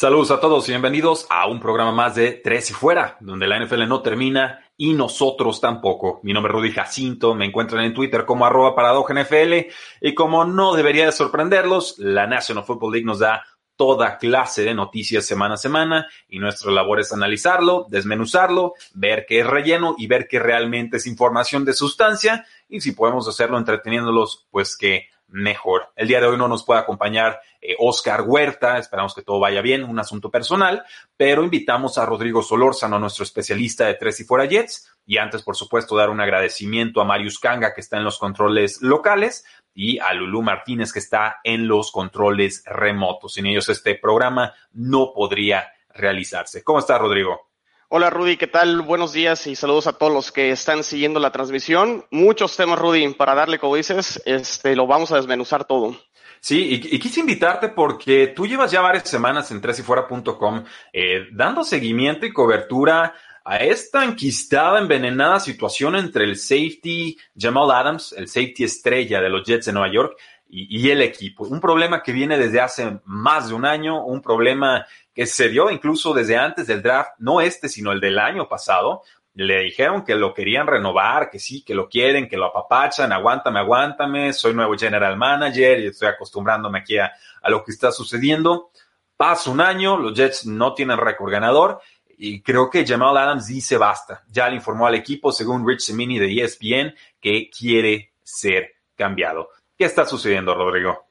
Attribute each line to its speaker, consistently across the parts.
Speaker 1: Saludos a todos y bienvenidos a un programa más de Tres y Fuera, donde la NFL no termina y nosotros tampoco. Mi nombre es Rudy Jacinto, me encuentran en Twitter como arroba NFL y como no debería de sorprenderlos, la National Football League nos da toda clase de noticias semana a semana y nuestra labor es analizarlo, desmenuzarlo, ver qué es relleno y ver qué realmente es información de sustancia y si podemos hacerlo entreteniéndolos, pues que mejor. El día de hoy no nos puede acompañar eh, Oscar Huerta, esperamos que todo vaya bien, un asunto personal, pero invitamos a Rodrigo Solórzano, nuestro especialista de Tres y Fuera Jets, y antes, por supuesto, dar un agradecimiento a Marius Kanga, que está en los controles locales, y a Lulú Martínez, que está en los controles remotos. Sin ellos este programa no podría realizarse. ¿Cómo está, Rodrigo?
Speaker 2: Hola Rudy, ¿qué tal? Buenos días y saludos a todos los que están siguiendo la transmisión. Muchos temas, Rudy, para darle, como dices, este, lo vamos a desmenuzar todo.
Speaker 1: Sí, y, quise invitarte porque tú llevas ya varias semanas en tresyfuera.com eh, dando seguimiento y cobertura a esta enquistada, envenenada situación entre el safety Jamal Adams, el safety estrella de los Jets de Nueva York, y, y el equipo. Un problema que viene desde hace más de un año, un problema que se dio incluso desde antes del draft, no este, sino el del año pasado. Le dijeron que lo querían renovar, que sí, que lo quieren, que lo apapachan, aguántame, aguántame, soy nuevo general manager y estoy acostumbrándome aquí a, lo que está sucediendo. Pasa un año, los Jets no tienen récord ganador y creo que Jamal Adams dice basta. Ya le informó al equipo, según Rich Semini de ESPN, que quiere ser cambiado. ¿Qué está sucediendo, Rodrigo?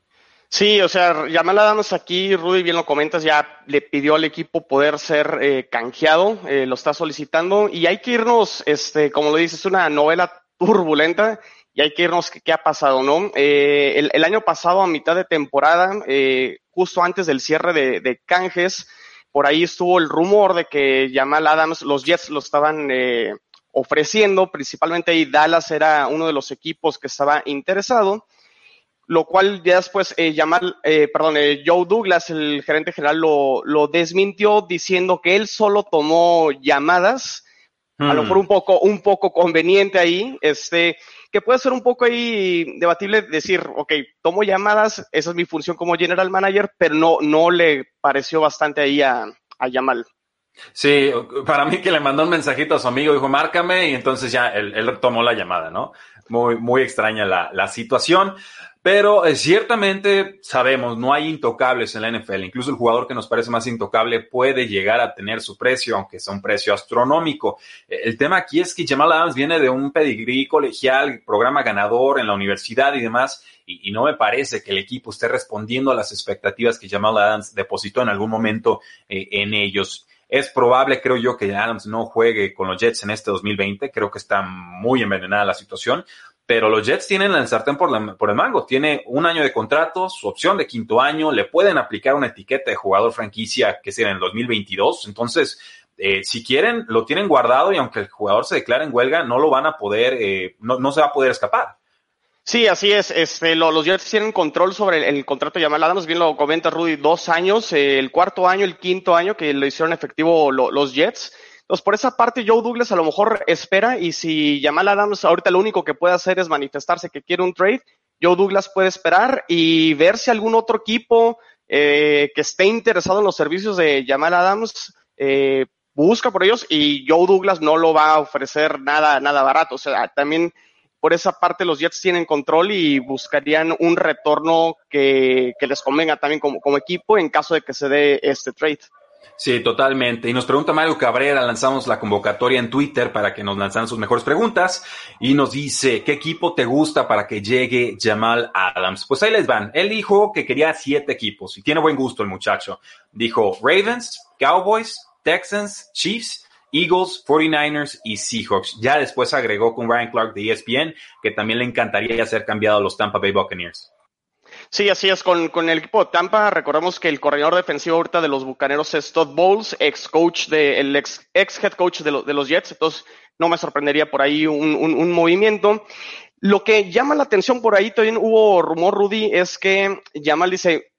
Speaker 2: Sí, o sea, Jamal Adams aquí, Rudy, bien lo comentas, ya le pidió al equipo poder ser eh, canjeado, eh, lo está solicitando y hay que irnos, este, como lo dices, es una novela turbulenta y hay que irnos qué, ha pasado, ¿no? Eh, el, año pasado, a mitad de temporada, justo antes del cierre de, canjes, por ahí estuvo el rumor de que Jamal Adams, los Jets lo estaban ofreciendo, principalmente ahí Dallas era uno de los equipos que estaba interesado lo cual ya después eh, eh, perdón, eh, Joe Douglas, el gerente general, lo, lo, desmintió diciendo que él solo tomó llamadas, a lo mejor hmm. un poco, un poco conveniente ahí, este, que puede ser un poco ahí debatible decir, ok, tomo llamadas, esa es mi función como general manager, pero no, no le pareció bastante ahí a, a Yamal.
Speaker 1: Sí, para mí que le mandó un mensajito a su amigo, dijo, márcame, y entonces ya él, tomó la llamada, ¿no? Muy, muy extraña la, situación. Pero eh, ciertamente sabemos, no hay intocables en la NFL. Incluso el jugador que nos parece más intocable puede llegar a tener su precio, aunque sea un precio astronómico. Eh, el tema aquí es que Jamal Adams viene de un pedigrí colegial, programa ganador en la universidad y demás, y, no me parece que el equipo esté respondiendo a las expectativas que Jamal Adams depositó en algún momento eh, en ellos. Es probable, creo yo, que Adams no juegue con los Jets en este 2020. Creo que está muy envenenada la situación pero los Jets tienen el sartén por, el mango. Tiene un año de contrato, su opción de quinto año, le pueden aplicar una etiqueta de jugador franquicia que sea en el 2022. Entonces, eh, si quieren, lo tienen guardado y aunque el jugador se declare en huelga, no lo van a poder, eh, no, se va a poder escapar.
Speaker 2: Sí, así es. Este, los Jets tienen control sobre el, contrato de Jamal Adams. Bien lo comenta Rudy, dos años, eh, el cuarto año, el quinto año que lo hicieron efectivo los Jets. Entonces, por esa parte, Joe Douglas a lo mejor espera y si Jamal Adams ahorita lo único que puede hacer es manifestarse que quiere un trade, Joe Douglas puede esperar y ver si algún otro equipo eh, que esté interesado en los servicios de Jamal Adams eh, busca por ellos y Joe Douglas no lo va a ofrecer nada, nada barato. O sea, también por esa parte los Jets tienen control y buscarían un retorno que, les convenga también como, como equipo en caso de que se dé este trade.
Speaker 1: Sí, totalmente. Y nos pregunta Mario Cabrera, lanzamos la convocatoria en Twitter para que nos lanzan sus mejores preguntas y nos dice, ¿qué equipo te gusta para que llegue Jamal Adams? Pues ahí les van. Él dijo que quería siete equipos y tiene buen gusto el muchacho. Dijo Ravens, Cowboys, Texans, Chiefs, Eagles, 49ers y Seahawks. Ya después agregó con Ryan Clark de ESPN que también le encantaría ser cambiado a los Tampa Bay Buccaneers.
Speaker 2: Sí, así es. Con, con, el equipo de Tampa, recordemos que el corredor defensivo ahorita de los Bucaneros es Todd Bowles, ex coach de, el ex, ex head coach de, los Jets. Entonces, no me sorprendería por ahí un, un, un, movimiento. Lo que llama la atención por ahí, también hubo rumor, Rudy, es que Jamal dice,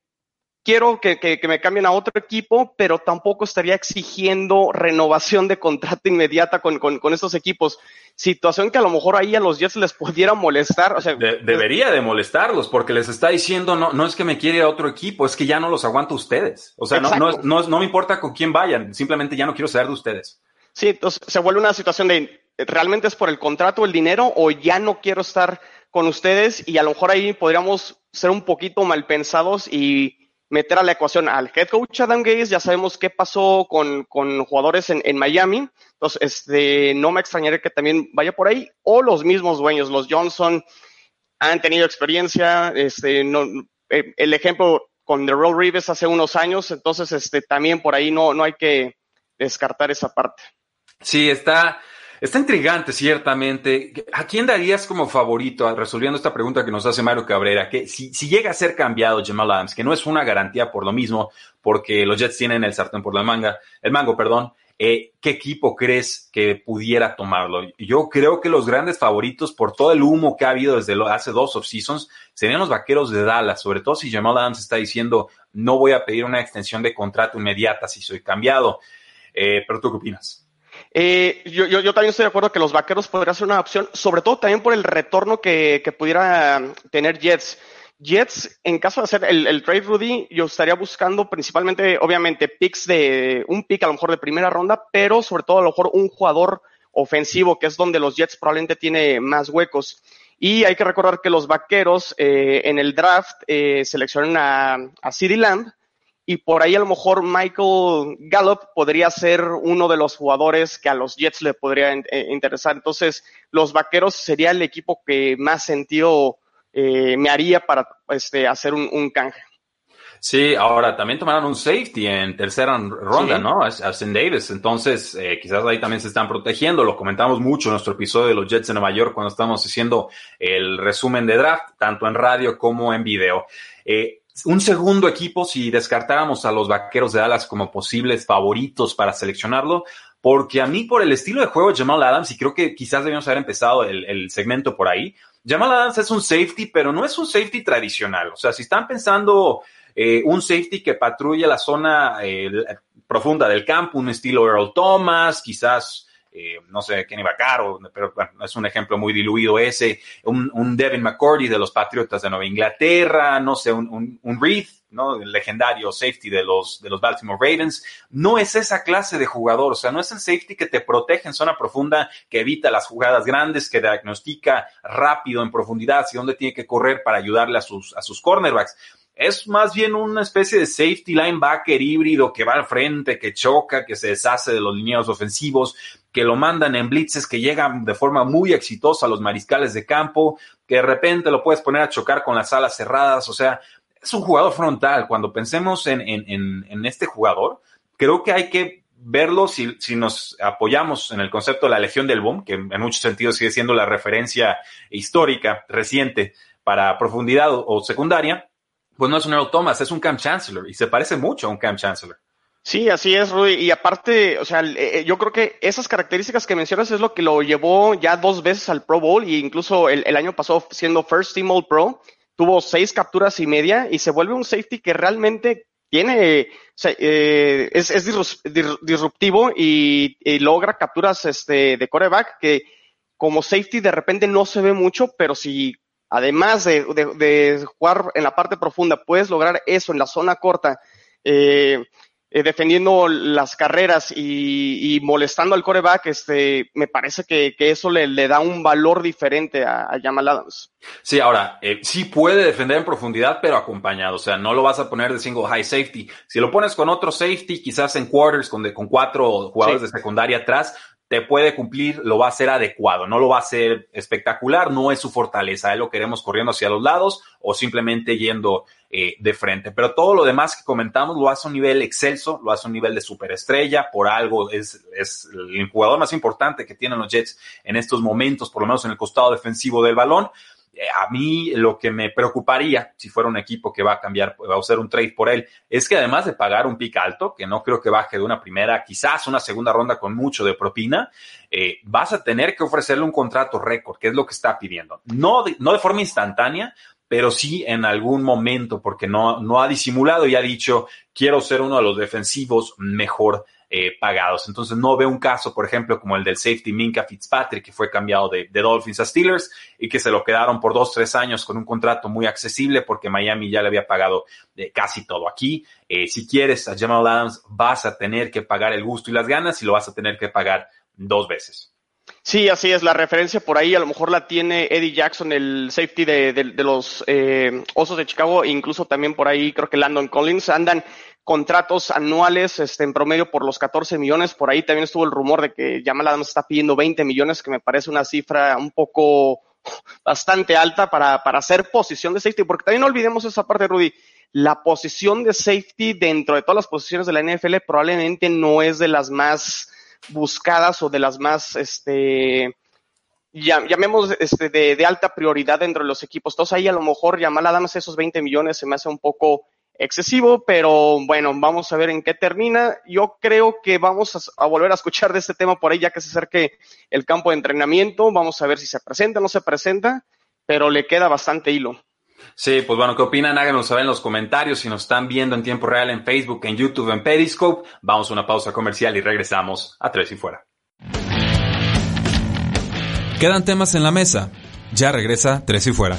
Speaker 2: quiero que, que, que, me cambien a otro equipo, pero tampoco estaría exigiendo renovación de contrato inmediata con, con, con, estos equipos. Situación que a lo mejor ahí a los Jets les pudiera molestar. O sea,
Speaker 1: de, debería de molestarlos porque les está diciendo, no, no es que me quiere a otro equipo, es que ya no los aguanto ustedes. O sea, no, no, no, no me importa con quién vayan, simplemente ya no quiero saber de ustedes.
Speaker 2: Sí, entonces se vuelve una situación de, ¿realmente es por el contrato, el dinero o ya no quiero estar con ustedes? Y a lo mejor ahí podríamos ser un poquito mal pensados y meter a la ecuación al head coach Adam Gaze, ya sabemos qué pasó con, con jugadores en, en, Miami, entonces este, no me extrañaría que también vaya por ahí, o los mismos dueños, los Johnson, han tenido experiencia, este, no, eh, el ejemplo con The Roll Reeves hace unos años, entonces este, también por ahí no, no hay que descartar esa parte.
Speaker 1: Sí, está, Está intrigante, ciertamente. ¿A quién darías como favorito, resolviendo esta pregunta que nos hace Mario Cabrera? Que si, si llega a ser cambiado Jamal Adams, que no es una garantía por lo mismo, porque los Jets tienen el sartén por la manga, el mango, perdón, eh, ¿qué equipo crees que pudiera tomarlo? Yo creo que los grandes favoritos, por todo el humo que ha habido desde lo, hace dos off-seasons, serían los vaqueros de Dallas, sobre todo si Jamal Adams está diciendo, no voy a pedir una extensión de contrato inmediata si soy cambiado. Eh, pero tú qué opinas?
Speaker 2: Eh, yo, yo, yo, también estoy de acuerdo que los vaqueros podrían ser una opción, sobre todo también por el retorno que, que pudiera tener Jets. Jets, en caso de hacer el, el, trade Rudy, yo estaría buscando principalmente, obviamente, picks de un pick a lo mejor de primera ronda, pero sobre todo a lo mejor un jugador ofensivo, que es donde los Jets probablemente tiene más huecos. Y hay que recordar que los vaqueros eh, en el draft eh, seleccionan a, a CeeDee Lamb, y por ahí a lo mejor Michael Gallup podría ser uno de los jugadores que a los Jets le podría eh, interesar. Entonces, los Vaqueros sería el equipo que más sentido eh, me haría para este, hacer un, un, canje.
Speaker 1: Sí, ahora también tomaron un safety en tercera ronda, sí. ¿no? Austin Davis. Entonces, eh, quizás ahí también se están protegiendo. Lo comentamos mucho en nuestro episodio de los Jets de Nueva York cuando estamos haciendo el resumen de draft, tanto en radio como en video. Eh, un segundo equipo si descartáramos a los Vaqueros de Dallas como posibles favoritos para seleccionarlo, porque a mí por el estilo de juego de Jamal Adams, y creo que quizás debíamos haber empezado el, el, segmento por ahí, Jamal Adams es un safety, pero no es un safety tradicional. O sea, si están pensando eh, un safety que patrulla la zona eh, profunda del campo, un estilo Earl Thomas, quizás eh, no sé, Kenny Vaccaro, pero bueno, es un ejemplo muy diluido ese, un, Devin McCordy de los Patriotas de Nueva Inglaterra, no sé, un, un, un Reed, ¿no? El legendario safety de los, de los Baltimore Ravens. No es esa clase de jugador, o sea, no es el safety que te protege en zona profunda, que evita las jugadas grandes, que diagnostica rápido en profundidad hacia dónde tiene que correr para ayudarle a sus, a sus cornerbacks es más bien una especie de safety linebacker híbrido que va al frente, que choca, que se deshace de los lineados ofensivos, que lo mandan en blitzes que llegan de forma muy exitosa a los mariscales de campo, que de repente lo puedes poner a chocar con las alas cerradas, o sea, es un jugador frontal. Cuando pensemos en, en, en, en este jugador, creo que hay que verlo si, si, nos apoyamos en el concepto de la Legión del Boom, que en muchos sentidos sigue siendo la referencia histórica reciente para profundidad o, o secundaria, pues no es un Earl Thomas, es un Cam Chancellor y se parece mucho a un Cam Chancellor.
Speaker 2: Sí, así es, Rudy. Y aparte, o sea, eh, yo creo que esas características que mencionas es lo que lo llevó ya dos veces al Pro Bowl y incluso el, año pasado siendo First Team All Pro, tuvo seis capturas y media y se vuelve un safety que realmente tiene, o sea, eh, es, es, disruptivo y, y, logra capturas este, de coreback que como safety de repente no se ve mucho, pero si además de, de, de jugar en la parte profunda puedes lograr eso en la zona corta, eh, eh, defendiendo las carreras y, molestando al coreback, este, me parece que, eso le, da un valor diferente a, a Jamal Adams.
Speaker 1: Sí, ahora, eh, sí puede defender en profundidad, pero acompañado. O sea, no lo vas a poner de single high safety. Si lo pones con otro safety, quizás en quarters, con, con cuatro jugadores de secundaria atrás, te puede cumplir, lo va a hacer adecuado, no lo va a hacer espectacular, no es su fortaleza, él lo queremos corriendo hacia los lados o simplemente yendo eh, de frente. Pero todo lo demás que comentamos lo hace a un nivel excelso, lo hace a un nivel de superestrella, por algo es, es el jugador más importante que tienen los Jets en estos momentos, por lo menos en el costado defensivo del balón. Eh, a mí lo que me preocuparía si fuera un equipo que va a cambiar, va a hacer un trade por él, es que además de pagar un pick alto, que no creo que baje de una primera, quizás una segunda ronda con mucho de propina, eh, vas a tener que ofrecerle un contrato récord, que es lo que está pidiendo. No de, no de forma instantánea, pero sí en algún momento, porque no, no ha disimulado y ha dicho, quiero ser uno de los defensivos mejor eh, pagados. Entonces no veo un caso, por ejemplo, como el del safety Minka Fitzpatrick, que fue cambiado de, Dolphins a Steelers y que se lo quedaron por dos, tres años con un contrato muy accesible porque Miami ya le había pagado eh, casi todo. Aquí, eh, si quieres a Jamal Adams, vas a tener que pagar el gusto y las ganas y lo vas a tener que pagar dos veces.
Speaker 2: Sí, así es. La referencia por ahí a lo mejor la tiene Eddie Jackson, el safety de, los Osos de Chicago, e incluso también por ahí creo que Landon Collins andan contratos anuales este, en promedio por los 14 millones. Por ahí también estuvo el rumor de que Jamal Adams está pidiendo 20 millones, que me parece una cifra un poco bastante alta para, para hacer posición de safety, porque también no olvidemos esa parte, Rudy. La posición de safety dentro de todas las posiciones de la NFL probablemente no es de las más buscadas o de las más, este, llamemos este, de, alta prioridad dentro de los equipos. Entonces ahí a lo mejor Jamal Adams esos 20 millones se me hace un poco excesivo, pero bueno, vamos a ver en qué termina. Yo creo que vamos a, volver a escuchar de este tema por ahí ya que se acerque el campo de entrenamiento. Vamos a ver si se presenta o no se presenta, pero le queda bastante hilo.
Speaker 1: Sí, pues bueno, ¿qué opinan? Háganos saber en los comentarios si nos están viendo en tiempo real en Facebook, en YouTube, en Periscope. Vamos a una pausa comercial y regresamos a Tres y Fuera.
Speaker 3: Quedan temas en la mesa. Ya regresa Tres y Fuera.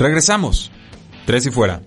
Speaker 3: Regresamos. Tres y fuera.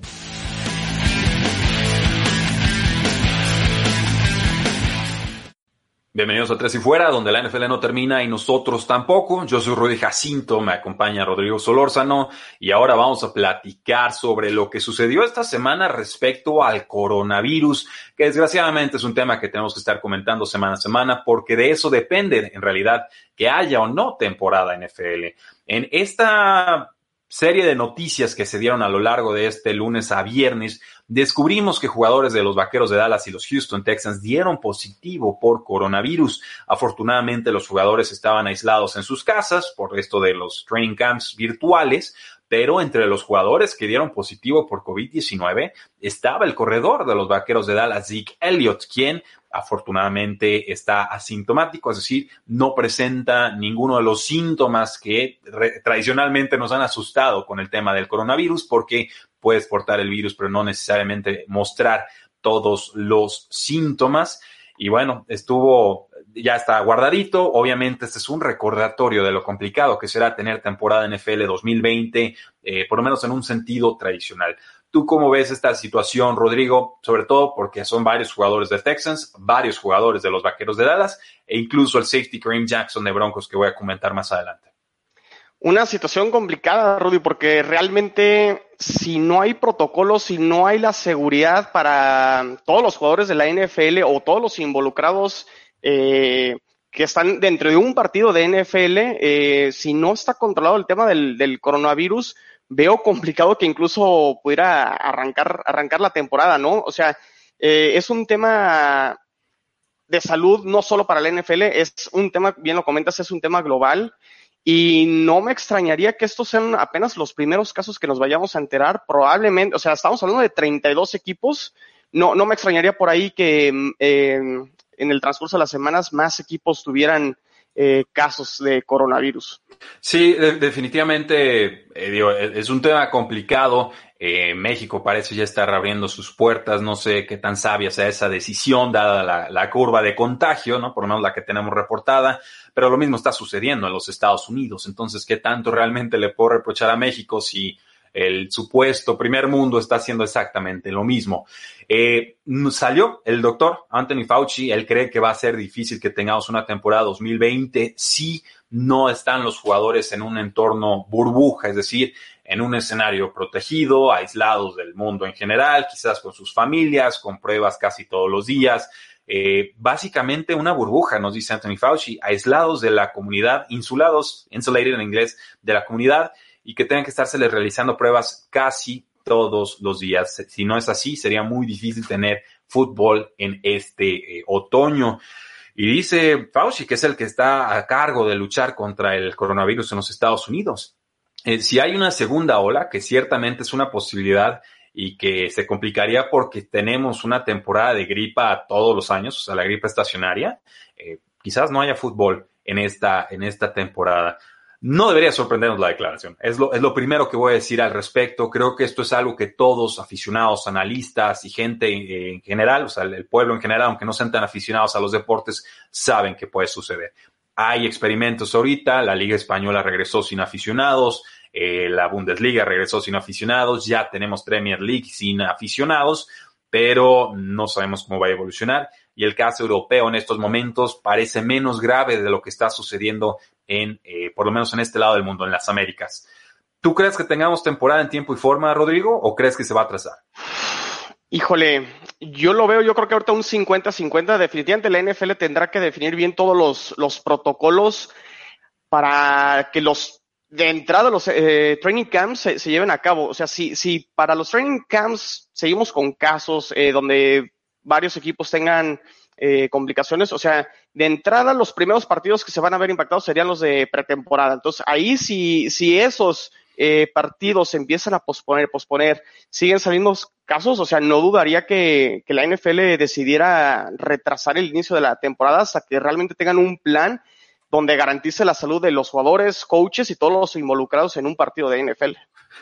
Speaker 1: Bienvenidos a Tres y Fuera, donde la NFL no termina y nosotros tampoco. Yo soy Rudy Jacinto, me acompaña Rodrigo Solórzano y ahora vamos a platicar sobre lo que sucedió esta semana respecto al coronavirus, que desgraciadamente es un tema que tenemos que estar comentando semana a semana porque de eso depende en realidad que haya o no temporada NFL. En esta serie de noticias que se dieron a lo largo de este lunes a viernes, descubrimos que jugadores de los Vaqueros de Dallas y los Houston Texans dieron positivo por coronavirus. Afortunadamente los jugadores estaban aislados en sus casas por esto de los training camps virtuales, pero entre los jugadores que dieron positivo por COVID-19 estaba el corredor de los Vaqueros de Dallas, Zeke Elliott, quien afortunadamente está asintomático, es decir, no presenta ninguno de los síntomas que tradicionalmente nos han asustado con el tema del coronavirus, porque puedes portar el virus, pero no necesariamente mostrar todos los síntomas. Y bueno, estuvo, ya está guardadito. Obviamente, este es un recordatorio de lo complicado que será tener temporada NFL 2020, eh, por lo menos en un sentido tradicional. ¿Tú cómo ves esta situación, Rodrigo? Sobre todo porque son varios jugadores de Texans, varios jugadores de los Vaqueros de Dallas e incluso el safety Kareem Jackson de Broncos que voy a comentar más adelante.
Speaker 2: Una situación complicada, Rudy, porque realmente si no hay protocolos, si no hay la seguridad para todos los jugadores de la NFL o todos los involucrados eh, que están dentro de un partido de NFL, eh, si no está controlado el tema del coronavirus, veo complicado que incluso pudiera arrancar, arrancar la temporada, ¿no? O sea, eh, es un tema de salud no solo para la NFL, es un tema, bien lo comentas, es un tema global. Y no me extrañaría que estos sean apenas los primeros casos que nos vayamos a enterar, probablemente, o sea, estamos hablando de 32 equipos, no, no me extrañaría por ahí que eh, en el transcurso de las semanas más equipos tuvieran eh, casos de coronavirus.
Speaker 1: Sí, definitivamente, eh, e, es un tema complicado. Eh, México parece ya estar abriendo sus puertas. No sé qué tan sabia sea esa decisión, dada la, la, curva de contagio, ¿no? Por lo menos la que tenemos reportada. Pero lo mismo está sucediendo en los Estados Unidos. Entonces, ¿qué tanto realmente le puedo reprochar a México si el supuesto primer mundo está haciendo exactamente lo mismo. Eh, salió el doctor Anthony Fauci, él cree que va a ser difícil que tengamos una temporada 2020 si no están los jugadores en un entorno burbuja, es decir, en un escenario protegido, aislados del mundo en general, quizás con sus familias, con pruebas casi todos los días. Eh, básicamente una burbuja, nos dice Anthony Fauci, aislados de la comunidad, insulados, insulated en inglés, de la comunidad y que tengan que estársele realizando pruebas casi todos los días. Si no es así, sería muy difícil tener fútbol en este eh, otoño. Y dice Fauci, que es el que está a cargo de luchar contra el coronavirus en los Estados Unidos. Eh, si hay una segunda ola, que ciertamente es una posibilidad y que se complicaría porque tenemos una temporada de gripa todos los años, o sea, la gripa estacionaria, eh, quizás no haya fútbol en esta, en esta temporada. No debería sorprendernos la declaración. Es lo, es lo primero que voy a decir al respecto. Creo que esto es algo que todos, aficionados, analistas y gente en general, o sea, el pueblo en general, aunque no sean tan aficionados a los deportes, saben que puede suceder. Hay experimentos ahorita, la Liga Española regresó sin aficionados, eh, la Bundesliga regresó sin aficionados, ya tenemos Premier League sin aficionados, pero no sabemos cómo va a evolucionar y el caso europeo en estos momentos parece menos grave de lo que está sucediendo en, eh, por lo menos en este lado del mundo, en las Américas. ¿Tú crees que tengamos temporada en tiempo y forma, Rodrigo, o crees que se va a atrasar?
Speaker 2: Híjole, yo lo veo, yo creo que ahorita un 50-50, definitivamente la NFL tendrá que definir bien todos los, los protocolos para que los de entrada los eh, training camps se, lleven a cabo. O sea, si, si para los training camps seguimos con casos eh, donde varios equipos tengan eh, complicaciones. O sea, de entrada, los primeros partidos que se van a ver impactados serían los de pretemporada. Entonces, ahí si, si esos eh, partidos se empiezan a posponer, posponer, siguen saliendo casos, o sea, no dudaría que, que la NFL decidiera retrasar el inicio de la temporada hasta que realmente tengan un plan donde garantice la salud de los jugadores, coaches y todos los involucrados en un partido de NFL.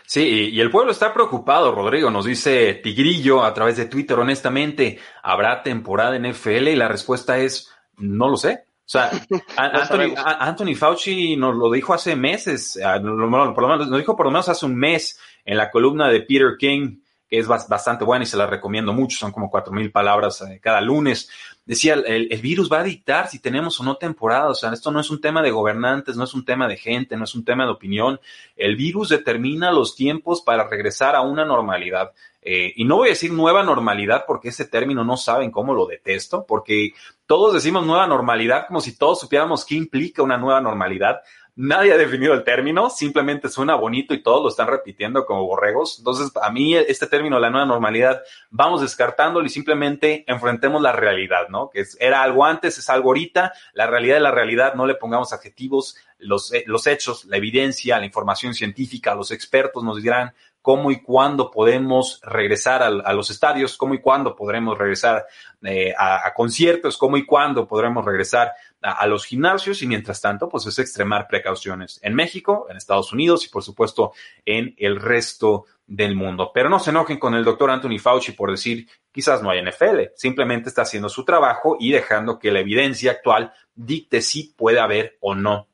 Speaker 1: Sí, y el pueblo está preocupado, Rodrigo. Nos dice Tigrillo a través de Twitter, honestamente, ¿habrá temporada en NFL? Y la respuesta es, no lo sé. O sea, Anthony, Fauci nos lo dijo hace meses, por lo menos, nos dijo por lo menos hace un mes en la columna de Peter King, que es bastante buena y se la recomiendo mucho, son como cuatro mil palabras eh, cada lunes decía, el, el, virus va a dictar si tenemos o no temporada. O sea, esto no es un tema de gobernantes, no es un tema de gente, no es un tema de opinión. El virus determina los tiempos para regresar a una normalidad. Eh, y no voy a decir nueva normalidad porque ese término no saben cómo lo detesto, porque todos decimos nueva normalidad como si todos supiéramos qué implica una nueva normalidad. Nadie ha definido el término, simplemente suena bonito y todos lo están repitiendo como borregos. Entonces, a mí este término, la nueva normalidad, vamos descartándolo y simplemente enfrentemos la realidad, ¿no? Que era algo antes, es algo ahorita, la realidad de la realidad, no le pongamos adjetivos, los, eh, los hechos, la evidencia, la información científica, los expertos nos dirán cómo y cuándo podemos regresar a, los estadios, cómo y cuándo podremos regresar eh, a, conciertos, cómo y cuándo podremos regresar a, los gimnasios y mientras tanto, pues es extremar precauciones en México, en Estados Unidos y por supuesto en el resto del mundo. Pero no se enojen con el doctor Anthony Fauci por decir quizás no hay NFL, simplemente está haciendo su trabajo y dejando que la evidencia actual dicte si puede haber o no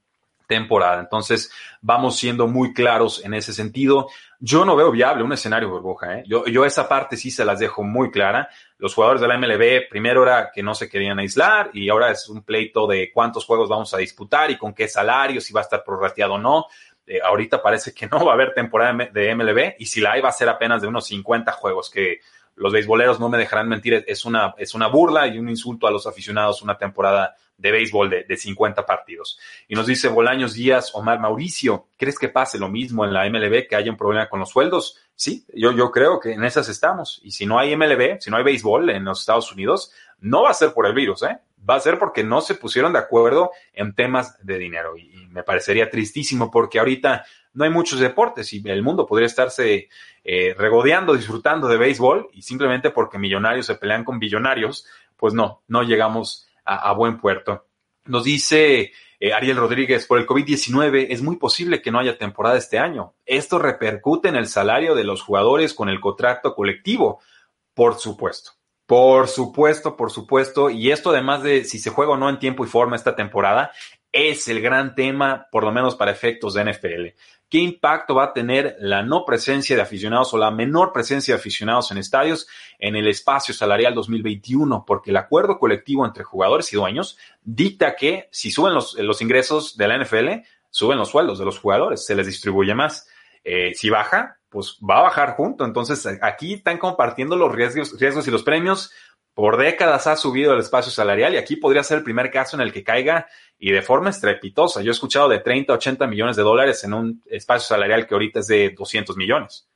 Speaker 1: temporada. Entonces, vamos siendo muy claros en ese sentido. Yo no veo viable un escenario burbuja. ¿eh? Yo, yo esa parte sí se las dejo muy clara. Los jugadores de la MLB primero era que no se querían aislar y ahora es un pleito de cuántos juegos vamos a disputar y con qué salario, si va a estar prorrateado o no. Eh, ahorita parece que no va a haber temporada de MLB y si la hay va a ser apenas de unos 50 juegos que los beisboleros no me dejarán mentir, es una, es una burla y un insulto a los aficionados una temporada de béisbol de, de 50 partidos. Y nos dice Bolaños Díaz, Omar Mauricio, ¿crees que pase lo mismo en la MLB, que haya un problema con los sueldos? Sí, yo, yo creo que en esas estamos. Y si no hay MLB, si no hay béisbol en los Estados Unidos, no va a ser por el virus, ¿eh? Va a ser porque no se pusieron de acuerdo en temas de dinero. Y, me parecería tristísimo porque ahorita no hay muchos deportes y el mundo podría estarse eh, regodeando, disfrutando de béisbol y simplemente porque millonarios se pelean con billonarios, pues no, no llegamos a, buen puerto. Nos dice eh, Ariel Rodríguez, por el COVID-19 es muy posible que no haya temporada este año. Esto repercute en el salario de los jugadores con el contrato colectivo, por supuesto. Por supuesto, por supuesto. Y esto además de si se juega o no en tiempo y forma esta temporada, es el gran tema, por lo menos para efectos de NFL. ¿Qué impacto va a tener la no presencia de aficionados o la menor presencia de aficionados en estadios en el espacio salarial 2021? Porque el acuerdo colectivo entre jugadores y dueños dicta que si suben los, ingresos de la NFL, suben los sueldos de los jugadores, se les distribuye más. Eh, si baja, pues va a bajar junto. Entonces aquí están compartiendo los riesgos, riesgos y los premios por décadas ha subido el espacio salarial y aquí podría ser el primer caso en el que caiga y de forma estrepitosa. Yo he escuchado de 30 a 80 millones de dólares en un espacio salarial que ahorita es de 200 millones.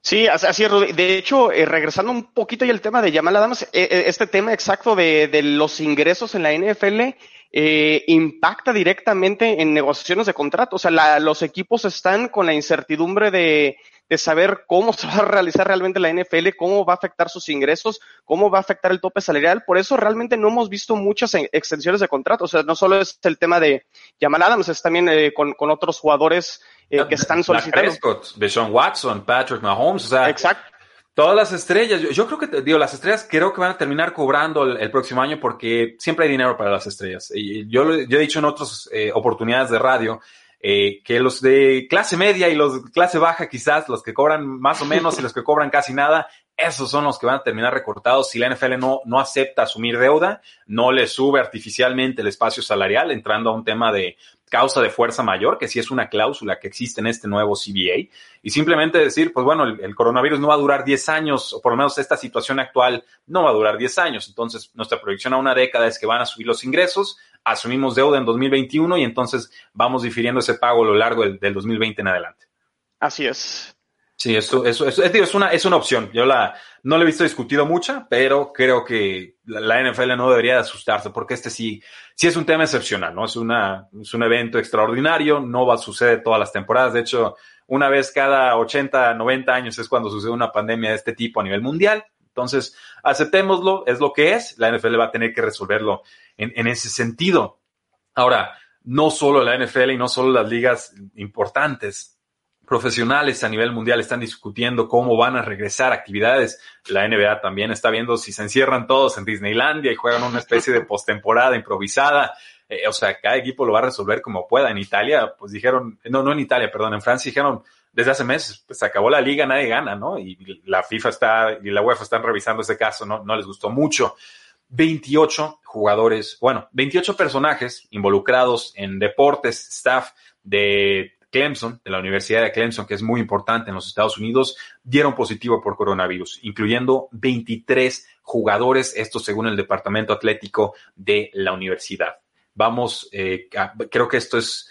Speaker 2: Sí, así es. De hecho, eh, regresando un poquito y el tema de Jamal eh, eh, este tema exacto de, los ingresos en la NFL impacta directamente en negociaciones de contrato. O sea, los equipos están con la incertidumbre de, de saber cómo se va a realizar realmente la NFL, cómo va a afectar sus ingresos, cómo va a afectar el tope salarial. Por eso realmente no hemos visto muchas extensiones de contrato. O sea, no solo es el tema de Jamal Adams, es también eh, con, otros jugadores eh, que están solicitando.
Speaker 1: Prescott, Deshaun Watson, Patrick Mahomes, o sea,
Speaker 2: Exacto.
Speaker 1: Todas las estrellas, yo, creo que, digo, las estrellas creo que van a terminar cobrando el, próximo año porque siempre hay dinero para las estrellas. Y yo, yo he dicho en otras eh, oportunidades de radio eh, que los de clase media y los de clase baja quizás, los que cobran más o menos y los que cobran casi nada, esos son los que van a terminar recortados si la NFL no, no acepta asumir deuda, no le sube artificialmente el espacio salarial, entrando a un tema de causa de fuerza mayor, que sí es una cláusula que existe en este nuevo CBA, y simplemente decir, pues bueno, el, coronavirus no va a durar 10 años, o por lo menos esta situación actual no va a durar 10 años, entonces nuestra proyección a una década es que van a subir los ingresos, asumimos deuda en 2021 y entonces vamos difiriendo ese pago a lo largo del, 2020 en adelante.
Speaker 2: Así es.
Speaker 1: Sí, eso, eso, es, es, una, es una opción. Yo la, no la he visto discutido mucha, pero creo que la, NFL no debería de asustarse porque este sí, sí es un tema excepcional, ¿no? Es, una, es un evento extraordinario, no va a suceder todas las temporadas. De hecho, una vez cada 80, 90 años es cuando sucede una pandemia de este tipo a nivel mundial. Entonces, aceptémoslo, es lo que es. La NFL va a tener que resolverlo en, ese sentido. Ahora, no solo la NFL y no solo las ligas importantes, profesionales a nivel mundial están discutiendo cómo van a regresar actividades. La NBA también está viendo si se encierran todos en Disneylandia y juegan una especie de postemporada improvisada. Eh, o sea, cada equipo lo va a resolver como pueda. En Italia, pues dijeron, no, no en Italia, perdón, en Francia dijeron, desde hace meses, pues se acabó la liga, nadie gana, ¿no? Y la FIFA está, y la UEFA están revisando ese caso, ¿no? No les gustó mucho. 28 jugadores, bueno, 28 personajes involucrados en deportes, staff de Clemson, de la Universidad de Clemson, que es muy importante en los Estados Unidos, dieron positivo por coronavirus, incluyendo 23 jugadores, esto según el Departamento Atlético de la universidad. Vamos, eh, creo que esto es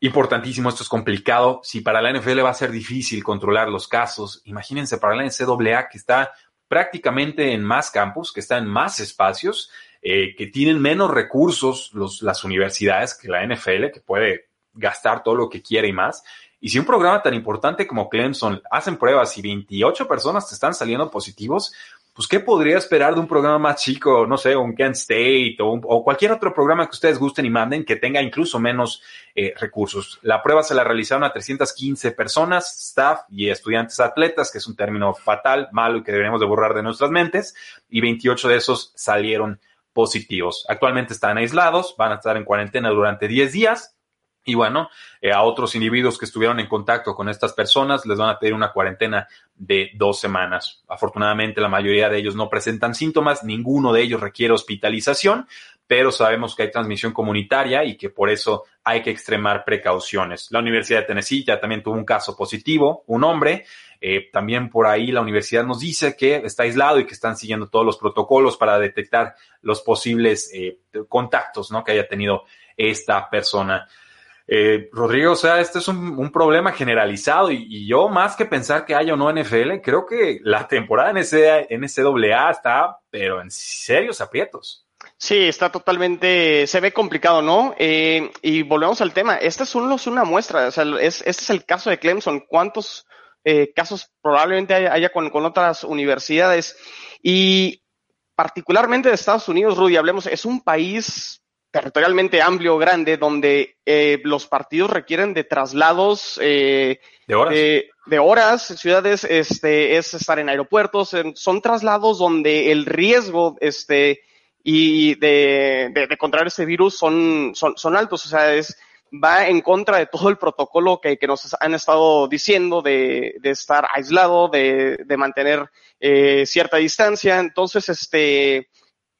Speaker 1: importantísimo, esto es complicado. Si para la NFL va a ser difícil controlar los casos, imagínense para la NCAA que está prácticamente en más campus, que está en más espacios, eh, que tienen menos recursos las universidades que la NFL, que puede gastar todo lo que quiere y más. Y si un programa tan importante como Clemson hacen pruebas y 28 personas te están saliendo positivos, pues ¿qué podría esperar de un programa más chico? No sé, un Kent State o, cualquier otro programa que ustedes gusten y manden que tenga incluso menos eh, recursos. La prueba se la realizaron a 315 personas, staff y estudiantes atletas, que es un término fatal, malo y que deberíamos de borrar de nuestras mentes, y 28 de esos salieron positivos. Actualmente están aislados, van a estar en cuarentena durante 10 días y bueno, eh, a otros individuos que estuvieron en contacto con estas personas les van a pedir una cuarentena de dos semanas. Afortunadamente, la mayoría de ellos no presentan síntomas, ninguno de ellos requiere hospitalización, pero sabemos que hay transmisión comunitaria y que por eso hay que extremar precauciones. La Universidad de Tennessee ya también tuvo un caso positivo, un hombre. Eh, también por ahí la universidad nos dice que está aislado y que están siguiendo todos los protocolos para detectar los posibles eh, contactos ¿no? que haya tenido esta persona. Eh, Rodrigo, o sea, este es un, problema generalizado y, yo más que pensar que haya o no NFL, creo que la temporada en NCAA está, pero en serios aprietos.
Speaker 2: Sí, está totalmente, se ve complicado, ¿no? Eh, y volvemos al tema, este es solo una muestra, o sea, este es el caso de Clemson, ¿cuántos eh, casos probablemente haya, con, con, otras universidades? Y particularmente de Estados Unidos, Rudy, hablemos, es un país territorialmente amplio, grande, donde eh, los partidos requieren de traslados eh,
Speaker 1: de horas.
Speaker 2: De, horas, ciudades, este, es estar en aeropuertos, son traslados donde el riesgo, este, y de, de, de contraer este virus son, son, son altos, o sea, es, va en contra de todo el protocolo que, que nos han estado diciendo de, de estar aislado, de, de mantener eh, cierta distancia. Entonces, este,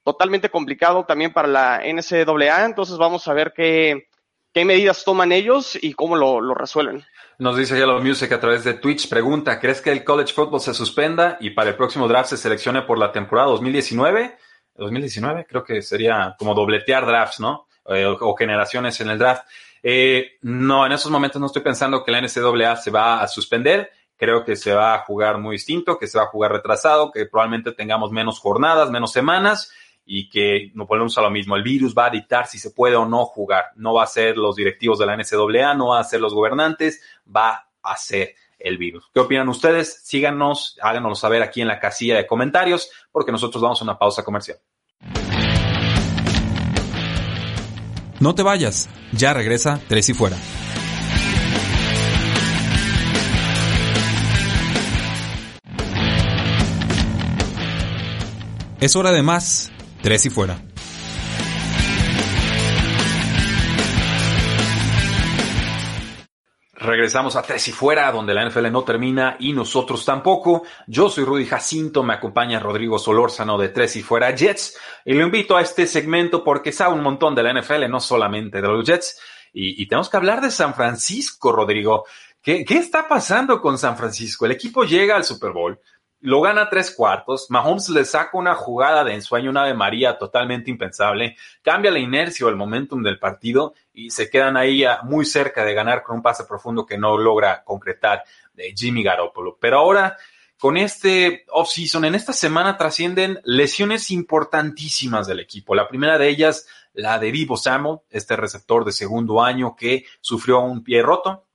Speaker 2: totalmente complicado también para la NCAA. Entonces, vamos a ver qué, qué medidas toman ellos y cómo lo, lo resuelven.
Speaker 1: Nos dice Yellow Music a través de Twitch, pregunta, ¿crees que el college football se suspenda y para el próximo draft se seleccione por la temporada 2019? 2019 creo que sería como dobletear drafts, ¿no? Eh, o, o, generaciones en el draft. Eh, no, en esos momentos no estoy pensando que la NCAA se va a suspender. Creo que se va a jugar muy distinto, que se va a jugar retrasado, que probablemente tengamos menos jornadas, menos semanas y que nos volvemos a lo mismo. El virus va a dictar si se puede o no jugar. No va a ser los directivos de la NCAA, no va a ser los gobernantes, va a ser el virus. ¿Qué opinan ustedes? Síganos, háganoslo saber aquí en la casilla de comentarios, porque nosotros vamos a una pausa comercial.
Speaker 3: No te vayas, ya regresa Tres y Fuera. Es hora de más, Tres y Fuera.
Speaker 1: Regresamos a Tres y Fuera, donde la NFL no termina y nosotros tampoco. Yo soy Rudy Jacinto, me acompaña Rodrigo Solórzano de Tres y Fuera Jets y lo invito a este segmento porque sabe un montón de la NFL, no solamente de los Jets. Y, tenemos que hablar de San Francisco, Rodrigo. ¿Qué, ¿Qué está pasando con San Francisco? El equipo llega al Super Bowl, lo gana tres cuartos, Mahomes le saca una jugada de ensueño, una de María totalmente impensable, cambia la inercia o el momentum del partido y se quedan ahí muy cerca de ganar con un pase profundo que no logra concretar de Jimmy Garoppolo. Pero ahora, con este offseason, en esta semana trascienden lesiones importantísimas del equipo. La primera de ellas, la de Vivo Samuel, este receptor de segundo año que sufrió un pie roto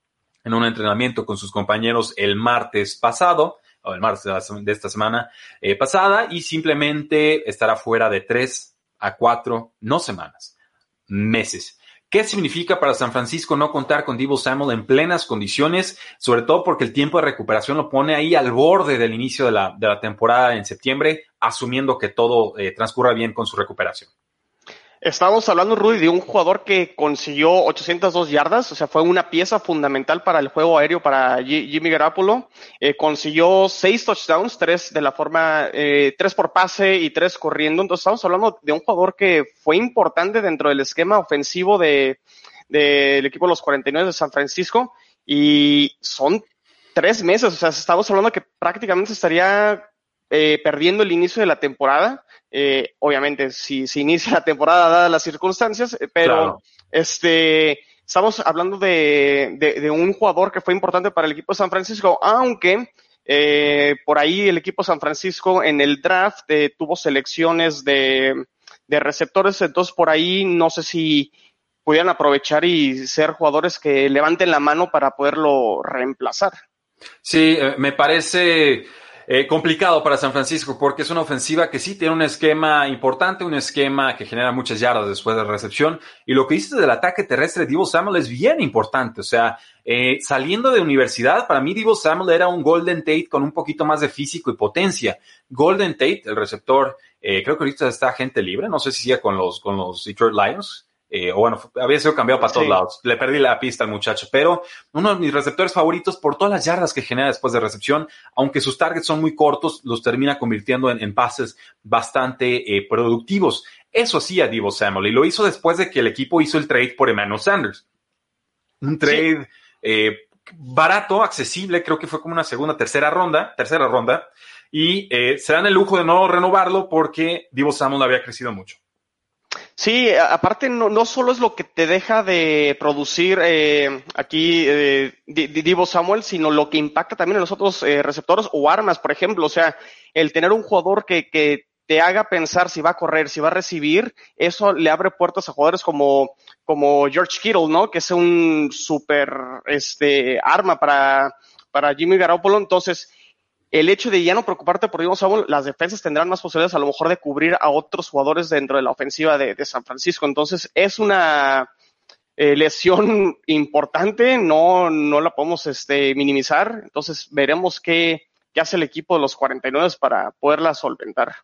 Speaker 1: en un entrenamiento con sus compañeros el martes pasado o el martes de esta semana eh, pasada y simplemente estará fuera de tres a cuatro, no semanas, meses. ¿Qué significa para San Francisco no contar con Divo Samuel en plenas condiciones? Sobre todo porque el tiempo de recuperación lo pone ahí al borde del inicio de la, de la temporada en septiembre, asumiendo que todo eh, transcurra bien con su recuperación.
Speaker 2: Estamos hablando, Rudy, de un jugador que consiguió 802 yardas, o sea, fue una pieza fundamental para el juego aéreo para Jimmy Garoppolo. Eh, consiguió seis touchdowns, tres de la forma, eh, tres por pase y tres corriendo. Entonces, estamos hablando de un jugador que fue importante dentro del esquema ofensivo de, del equipo de los 49 de San Francisco. Y son tres meses, o sea, estamos hablando que prácticamente estaría eh, perdiendo el inicio de la temporada. Eh, obviamente, si se inicia la temporada dadas las circunstancias, eh, pero claro. este, estamos hablando de, de, de, un jugador que fue importante para el equipo de San Francisco, aunque eh, por ahí el equipo de San Francisco en el draft tuvo selecciones de, de receptores, entonces por ahí no sé si pudieran aprovechar y ser jugadores que levanten la mano para poderlo reemplazar.
Speaker 1: Sí, me parece eh, complicado para San Francisco porque es una ofensiva que sí tiene un esquema importante, un esquema que genera muchas yardas después de recepción. Y lo que dices del ataque terrestre de Divo Samuel es bien importante. O sea, eh, saliendo de universidad, para mí Divo Samuel era un Golden Tate con un poquito más de físico y potencia. Golden Tate, el receptor, eh, creo que ahorita está gente libre, no sé si sigue con los, con los Detroit Lions. Eh, o bueno, había sido cambiado para sí. todos lados. Le perdí la pista al muchacho, pero uno de mis receptores favoritos por todas las yardas que genera después de recepción, aunque sus targets son muy cortos, los termina convirtiendo en, en pases bastante eh, productivos. Eso hacía Divo Samuel y lo hizo después de que el equipo hizo el trade por Emmanuel Sanders. Un trade sí. eh, barato, accesible, creo que fue como una segunda, tercera ronda, tercera ronda, y eh, se dan el lujo de no renovarlo porque Divo Samuel había crecido mucho.
Speaker 2: Sí, aparte no, no solo es lo que te deja de producir eh, aquí eh, Divo Samuel, sino lo que impacta también en los otros eh, receptores o armas, por ejemplo. O sea, el tener un jugador que, que te haga pensar si va a correr, si va a recibir, eso le abre puertas a jugadores como, como George Kittle, ¿no? Que es un super este, arma para, para Jimmy Garoppolo. Entonces, el hecho de ya no preocuparte por Divo Samuel, las defensas tendrán más posibilidades a lo mejor de cubrir a otros jugadores dentro de la ofensiva de, San Francisco. Entonces, es una eh, lesión importante, no, no la podemos este, minimizar. Entonces, veremos qué, qué hace el equipo de los 49 para poderla solventar.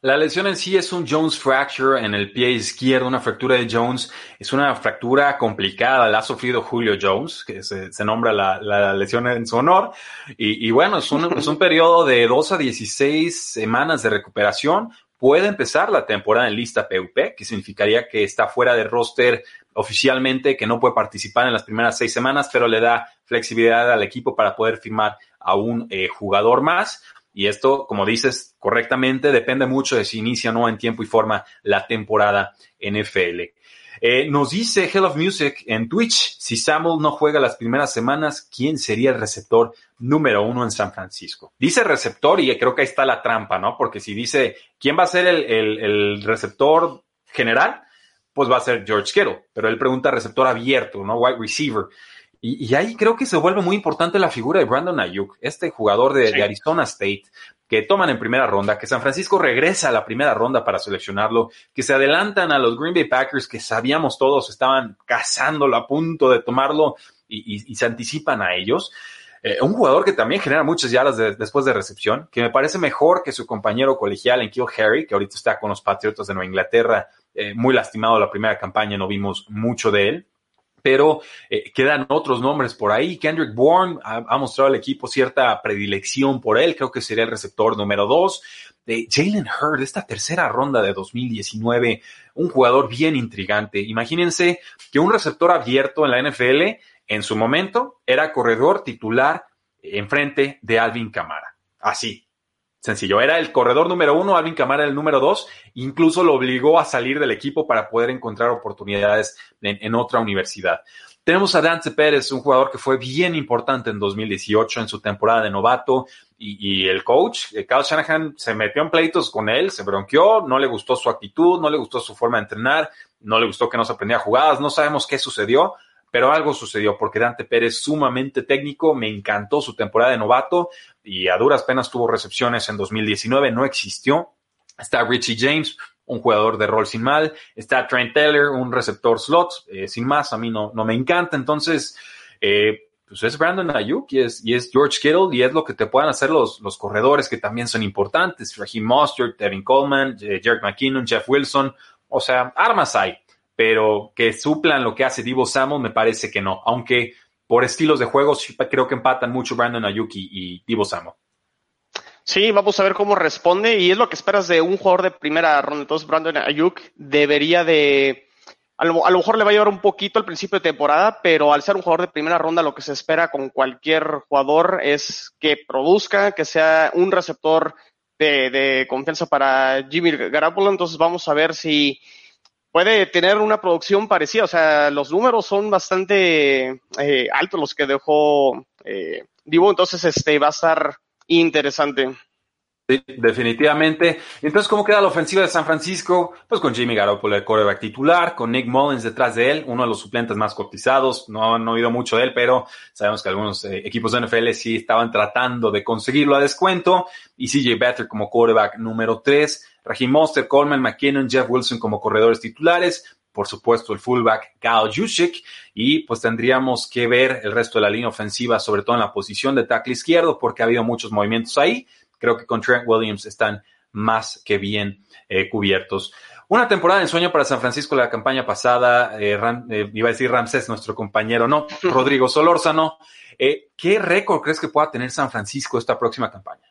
Speaker 1: La lesión en sí es un Jones fracture en el pie izquierdo, una fractura de Jones. Es una fractura complicada, la ha sufrido Julio Jones, que se, nombra la, lesión en su honor. Y, bueno, es un, es un periodo de 2 a 16 semanas de recuperación. Puede empezar la temporada en lista PUP, que significaría que está fuera de roster oficialmente, que no puede participar en las primeras seis semanas, pero le da flexibilidad al equipo para poder firmar a un eh, jugador más. Y esto, como dices correctamente, depende mucho de si inicia o no en tiempo y forma la temporada NFL. Eh, nos dice Hell of Music en Twitch, si Samuel no juega las primeras semanas, ¿quién sería el receptor número uno en San Francisco? Dice receptor y creo que ahí está la trampa, ¿no? Porque si dice, ¿quién va a ser el, receptor general? Pues va a ser George Kittle, pero él pregunta receptor abierto, ¿no? Wide receiver. Y, ahí creo que se vuelve muy importante la figura de Brandon Ayuk, este jugador de, Arizona State, que toman en primera ronda, que San Francisco regresa a la primera ronda para seleccionarlo, que se adelantan a los Green Bay Packers, que sabíamos todos estaban cazándolo a punto de tomarlo y, se anticipan a ellos. Eh, un jugador que también genera muchas yardas después de recepción, que me parece mejor que su compañero colegial en Kill Harry, que ahorita está con los Patriotas de Nueva Inglaterra, eh, muy lastimado la primera campaña, no vimos mucho de él pero eh, quedan otros nombres por ahí. Kendrick Bourne ha, mostrado al equipo cierta predilección por él, creo que sería el receptor número dos. De Jalen Hurd, esta tercera ronda de 2019, un jugador bien intrigante. Imagínense que un receptor abierto en la NFL en su momento era corredor titular enfrente de Alvin Kamara. Así, Sencillo, era el corredor número uno, Alvin Camara el número dos, incluso lo obligó a salir del equipo para poder encontrar oportunidades en, otra universidad. Tenemos a Dante Pérez, un jugador que fue bien importante en 2018 en su temporada de novato y, el coach, eh, Shanahan, se metió en pleitos con él, se bronqueó, no le gustó su actitud, no le gustó su forma de entrenar, no le gustó que no se aprendía jugadas, no sabemos qué sucedió, pero algo sucedió porque Dante Pérez sumamente técnico, me encantó su temporada de novato y a duras penas tuvo recepciones en 2019, no existió. Está Richie James, un jugador de rol sin mal. Está Trent Taylor, un receptor slot, eh, sin más, a mí no, no me encanta. Entonces, eh, pues es Brandon Ayuk y es, y es George Kittle y es lo que te puedan hacer los, los corredores que también son importantes. Raheem Mostert, Devin Coleman, Jerry McKinnon, Jeff Wilson. O sea, armas hay pero que suplan lo que hace Divo Samuel me parece que no, aunque por estilos de juego creo que empatan mucho Brandon Ayuki y Divo Samuel.
Speaker 2: Sí, vamos a ver cómo responde y es lo que esperas de un jugador de primera ronda. Entonces Brandon Ayuk debería de, a lo, mejor le va a llevar un poquito al principio de temporada, pero al ser un jugador de primera ronda lo que se espera con cualquier jugador es que produzca, que sea un receptor de, de confianza para Jimmy Garoppolo. Entonces vamos a ver si puede tener una producción parecida. O sea, los números son bastante eh, altos los que dejó eh, Divo, entonces este va a estar interesante.
Speaker 1: Sí, definitivamente. Entonces, ¿cómo queda la ofensiva de San Francisco? Pues con Jimmy Garoppolo, el coreback titular, con Nick Mullins detrás de él, uno de los suplentes más cotizados. No han oído mucho de él, pero sabemos que algunos eh, equipos de NFL sí estaban tratando de conseguirlo a descuento. Y CJ Better como coreback número 3. Raheem Monster, Coleman, McKinnon, Jeff Wilson como corredores titulares. Por supuesto, el fullback Kyle Juszczyk. Y pues tendríamos que ver el resto de la línea ofensiva, sobre todo en la posición de tackle izquierdo, porque ha habido muchos movimientos ahí creo que con Trent Williams están más que bien eh, cubiertos. Una temporada de ensueño para San Francisco la campaña pasada, eh, eh, iba a decir Ramsés, nuestro compañero, no, Rodrigo Solórzano. ¿Qué récord crees que pueda tener San Francisco esta próxima campaña?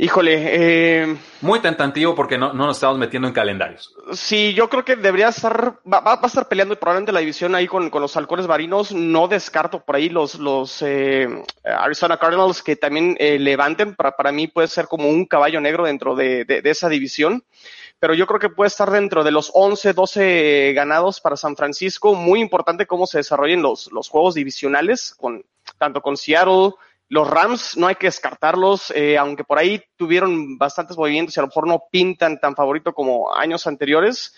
Speaker 2: Híjole. Eh,
Speaker 1: Muy tentativo porque no, nos estamos metiendo en calendarios.
Speaker 2: Sí, yo creo que debería estar, va, a estar peleando probablemente la división ahí con, los halcones marinos. No descarto por ahí los, los eh, Arizona Cardinals que también eh, levanten. Para, para mí puede ser como un caballo negro dentro de, esa división. Pero yo creo que puede estar dentro de los 11, 12 ganados para San Francisco. Muy importante cómo se desarrollen los, los juegos divisionales, con, tanto con Seattle, los Rams no hay que descartarlos, eh, aunque por ahí tuvieron bastantes movimientos y a lo mejor no pintan tan favorito como años anteriores.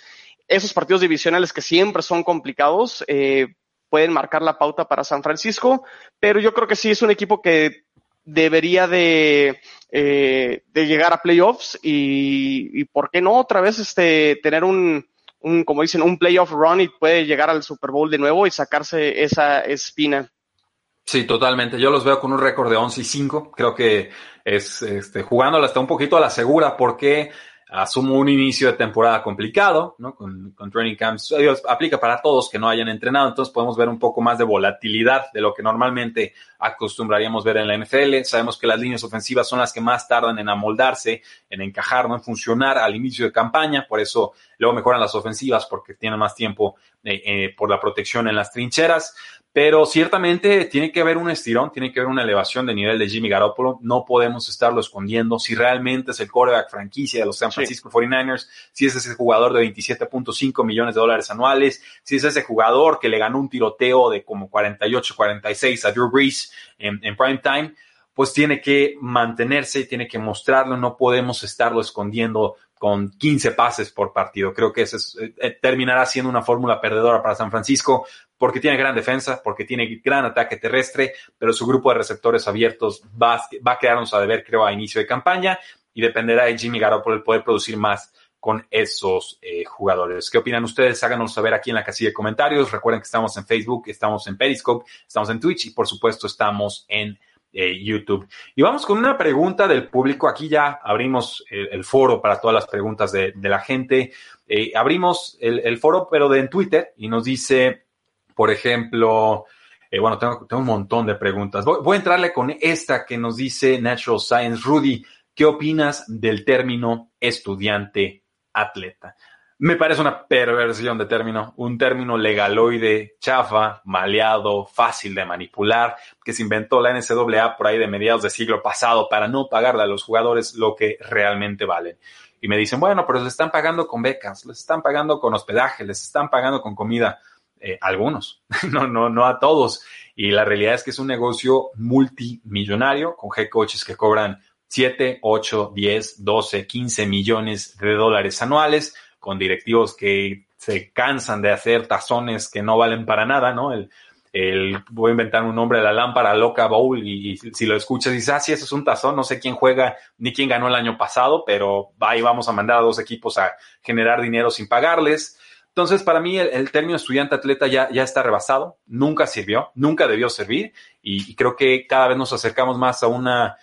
Speaker 2: Esos partidos divisionales que siempre son complicados eh, pueden marcar la pauta para San Francisco, pero yo creo que sí es un equipo que debería de, eh, de llegar a playoffs y, y, por qué no otra vez este, tener un, un, como dicen, un playoff run y puede llegar al Super Bowl de nuevo y sacarse esa espina.
Speaker 1: Sí, totalmente. Yo los veo con un récord de 11 y 5. Creo que es este, jugándola hasta un poquito a la segura porque asumo un inicio de temporada complicado, ¿no? Con, con training camps. Dios, aplica para todos que no hayan entrenado, entonces podemos ver un poco más de volatilidad de lo que normalmente acostumbraríamos ver en la NFL. Sabemos que las líneas ofensivas son las que más tardan en amoldarse, en encajar, ¿no? En funcionar al inicio de campaña, por eso luego mejoran las ofensivas porque tienen más tiempo eh, eh, por la protección en las trincheras. Pero ciertamente tiene que haber un estirón, tiene que haber una elevación de nivel de Jimmy Garoppolo. No podemos estarlo escondiendo. Si realmente es el quarterback franquicia de los San Francisco 49ers, si es ese jugador de 27.5 millones de dólares anuales, si es ese jugador que le ganó un tiroteo de como 48, 46 a Drew Brees en, en prime time, pues tiene que mantenerse, tiene que mostrarlo. No podemos estarlo escondiendo con 15 pases por partido. Creo que ese eh, terminará siendo una fórmula perdedora para San Francisco porque tiene gran defensa, porque tiene gran ataque terrestre, pero su grupo de receptores abiertos va, va a quedarnos a deber, creo, a inicio de campaña y dependerá de Jimmy Garoppolo el poder producir más con esos eh, jugadores. ¿Qué opinan ustedes? Háganos saber aquí en la casilla de comentarios. Recuerden que estamos en Facebook, estamos en Periscope, estamos en Twitch y por supuesto estamos en eh, YouTube. Y vamos con una pregunta del público. Aquí ya abrimos el, foro para todas las preguntas de, la gente. Eh, abrimos el, foro, pero de en Twitter y nos dice por ejemplo, eh, bueno, tengo, tengo, un montón de preguntas. Voy, a entrarle con esta que nos dice Natural Science. Rudy, ¿qué opinas del término estudiante atleta? Me parece una perversión de término, un término legaloide, chafa, maleado, fácil de manipular, que se inventó la NCAA por ahí de mediados del siglo pasado para no pagarle a los jugadores lo que realmente valen. Y me dicen, bueno, pero les están pagando con becas, les están pagando con hospedaje, les están pagando con comida eh, algunos, no, no, no a todos. Y la realidad es que es un negocio multimillonario con head coaches que cobran 7, 8, 10, 12, 15 millones de dólares anuales, con directivos que se cansan de hacer tazones que no valen para nada, ¿no? El, el, voy a inventar un nombre, la lámpara loca bowl, y, si lo escuchas dices, ah, sí, eso es un tazón, no sé quién juega ni quién ganó el año pasado, pero ahí vamos a mandar a dos equipos a generar dinero sin pagarles. Entonces, para mí el, el término estudiante atleta ya, ya está rebasado, nunca sirvió, nunca debió servir y, creo que cada vez nos acercamos más a una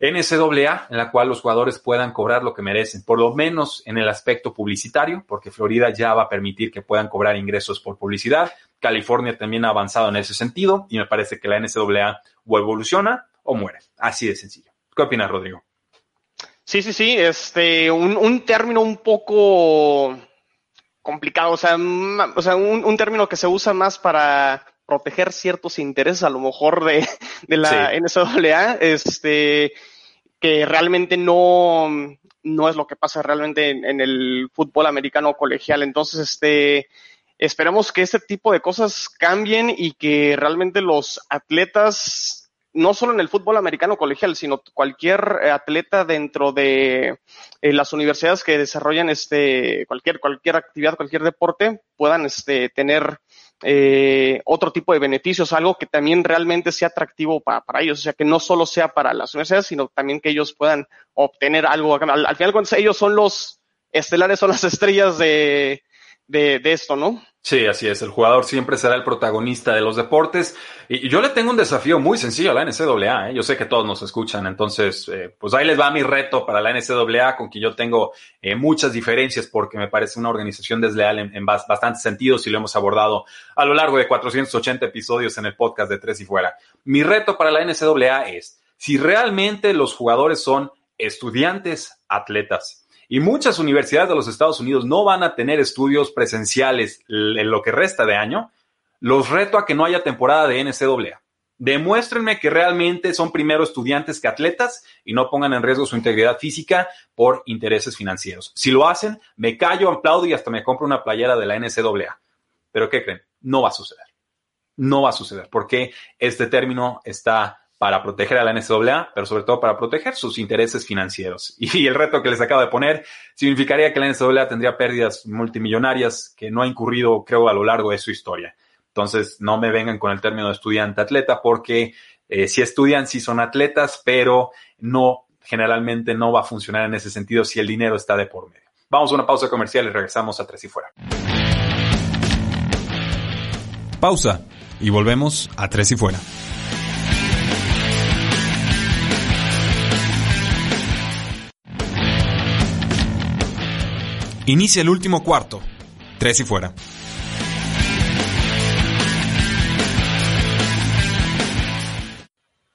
Speaker 1: NCAA en la cual los jugadores puedan cobrar lo que merecen, por lo menos en el aspecto publicitario, porque Florida ya va a permitir que puedan cobrar ingresos por publicidad. California también ha avanzado en ese sentido y me parece que la NCAA o evoluciona o muere. Así de sencillo. ¿Qué opinas, Rodrigo?
Speaker 2: Sí, sí, sí. Este, un, un término un poco complicado, o sea, o sea un, un, término que se usa más para proteger ciertos intereses, a lo mejor de, de la sí. NCAA, este, que realmente no, no es lo que pasa realmente en, en, el fútbol americano colegial. Entonces, este, esperemos que este tipo de cosas cambien y que realmente los atletas no solo en el fútbol americano colegial, sino cualquier atleta dentro de eh, las universidades que desarrollan este cualquier cualquier actividad, cualquier deporte, puedan este tener eh, otro tipo de beneficios, algo que también realmente sea atractivo para, ellos, o sea, que no solo sea para las universidades, sino también que ellos puedan obtener algo. Al, al final, ellos son los estelares, son las estrellas de, de, de esto, ¿no?
Speaker 1: Sí, así es. El jugador siempre será el protagonista de los deportes. Y yo le tengo un desafío muy sencillo a la NCAA. ¿eh? Yo sé que todos nos escuchan, entonces, eh, pues ahí les va mi reto para la NCAA, con quien yo tengo eh, muchas diferencias porque me parece una organización desleal en, en, bastantes sentidos y lo hemos abordado a lo largo de 480 episodios en el podcast de Tres y Fuera. Mi reto para la NCAA es, si realmente los jugadores son estudiantes, atletas, y muchas universidades de los Estados Unidos no van a tener estudios presenciales en lo que resta de año, los reto a que no haya temporada de NCAA. Demuéstrenme que realmente son primero estudiantes que atletas y no pongan en riesgo su integridad física por intereses financieros. Si lo hacen, me callo, aplaudo y hasta me compro una playera de la NCAA. Pero ¿qué creen? No va a suceder. No va a suceder porque este término está para proteger a la NCAA, pero sobre todo para proteger sus intereses financieros. Y el reto que les acabo de poner significaría que la NCAA tendría pérdidas multimillonarias que no ha incurrido, creo, a lo largo de su historia. Entonces, no me vengan con el término de estudiante atleta porque eh, si estudian, sí son atletas, pero no, generalmente no va a funcionar en ese sentido si el dinero está de por medio. Vamos a una pausa comercial y regresamos a Tres y Fuera.
Speaker 3: Pausa y volvemos a Tres y Fuera. Inicia el último cuarto. Tres y fuera.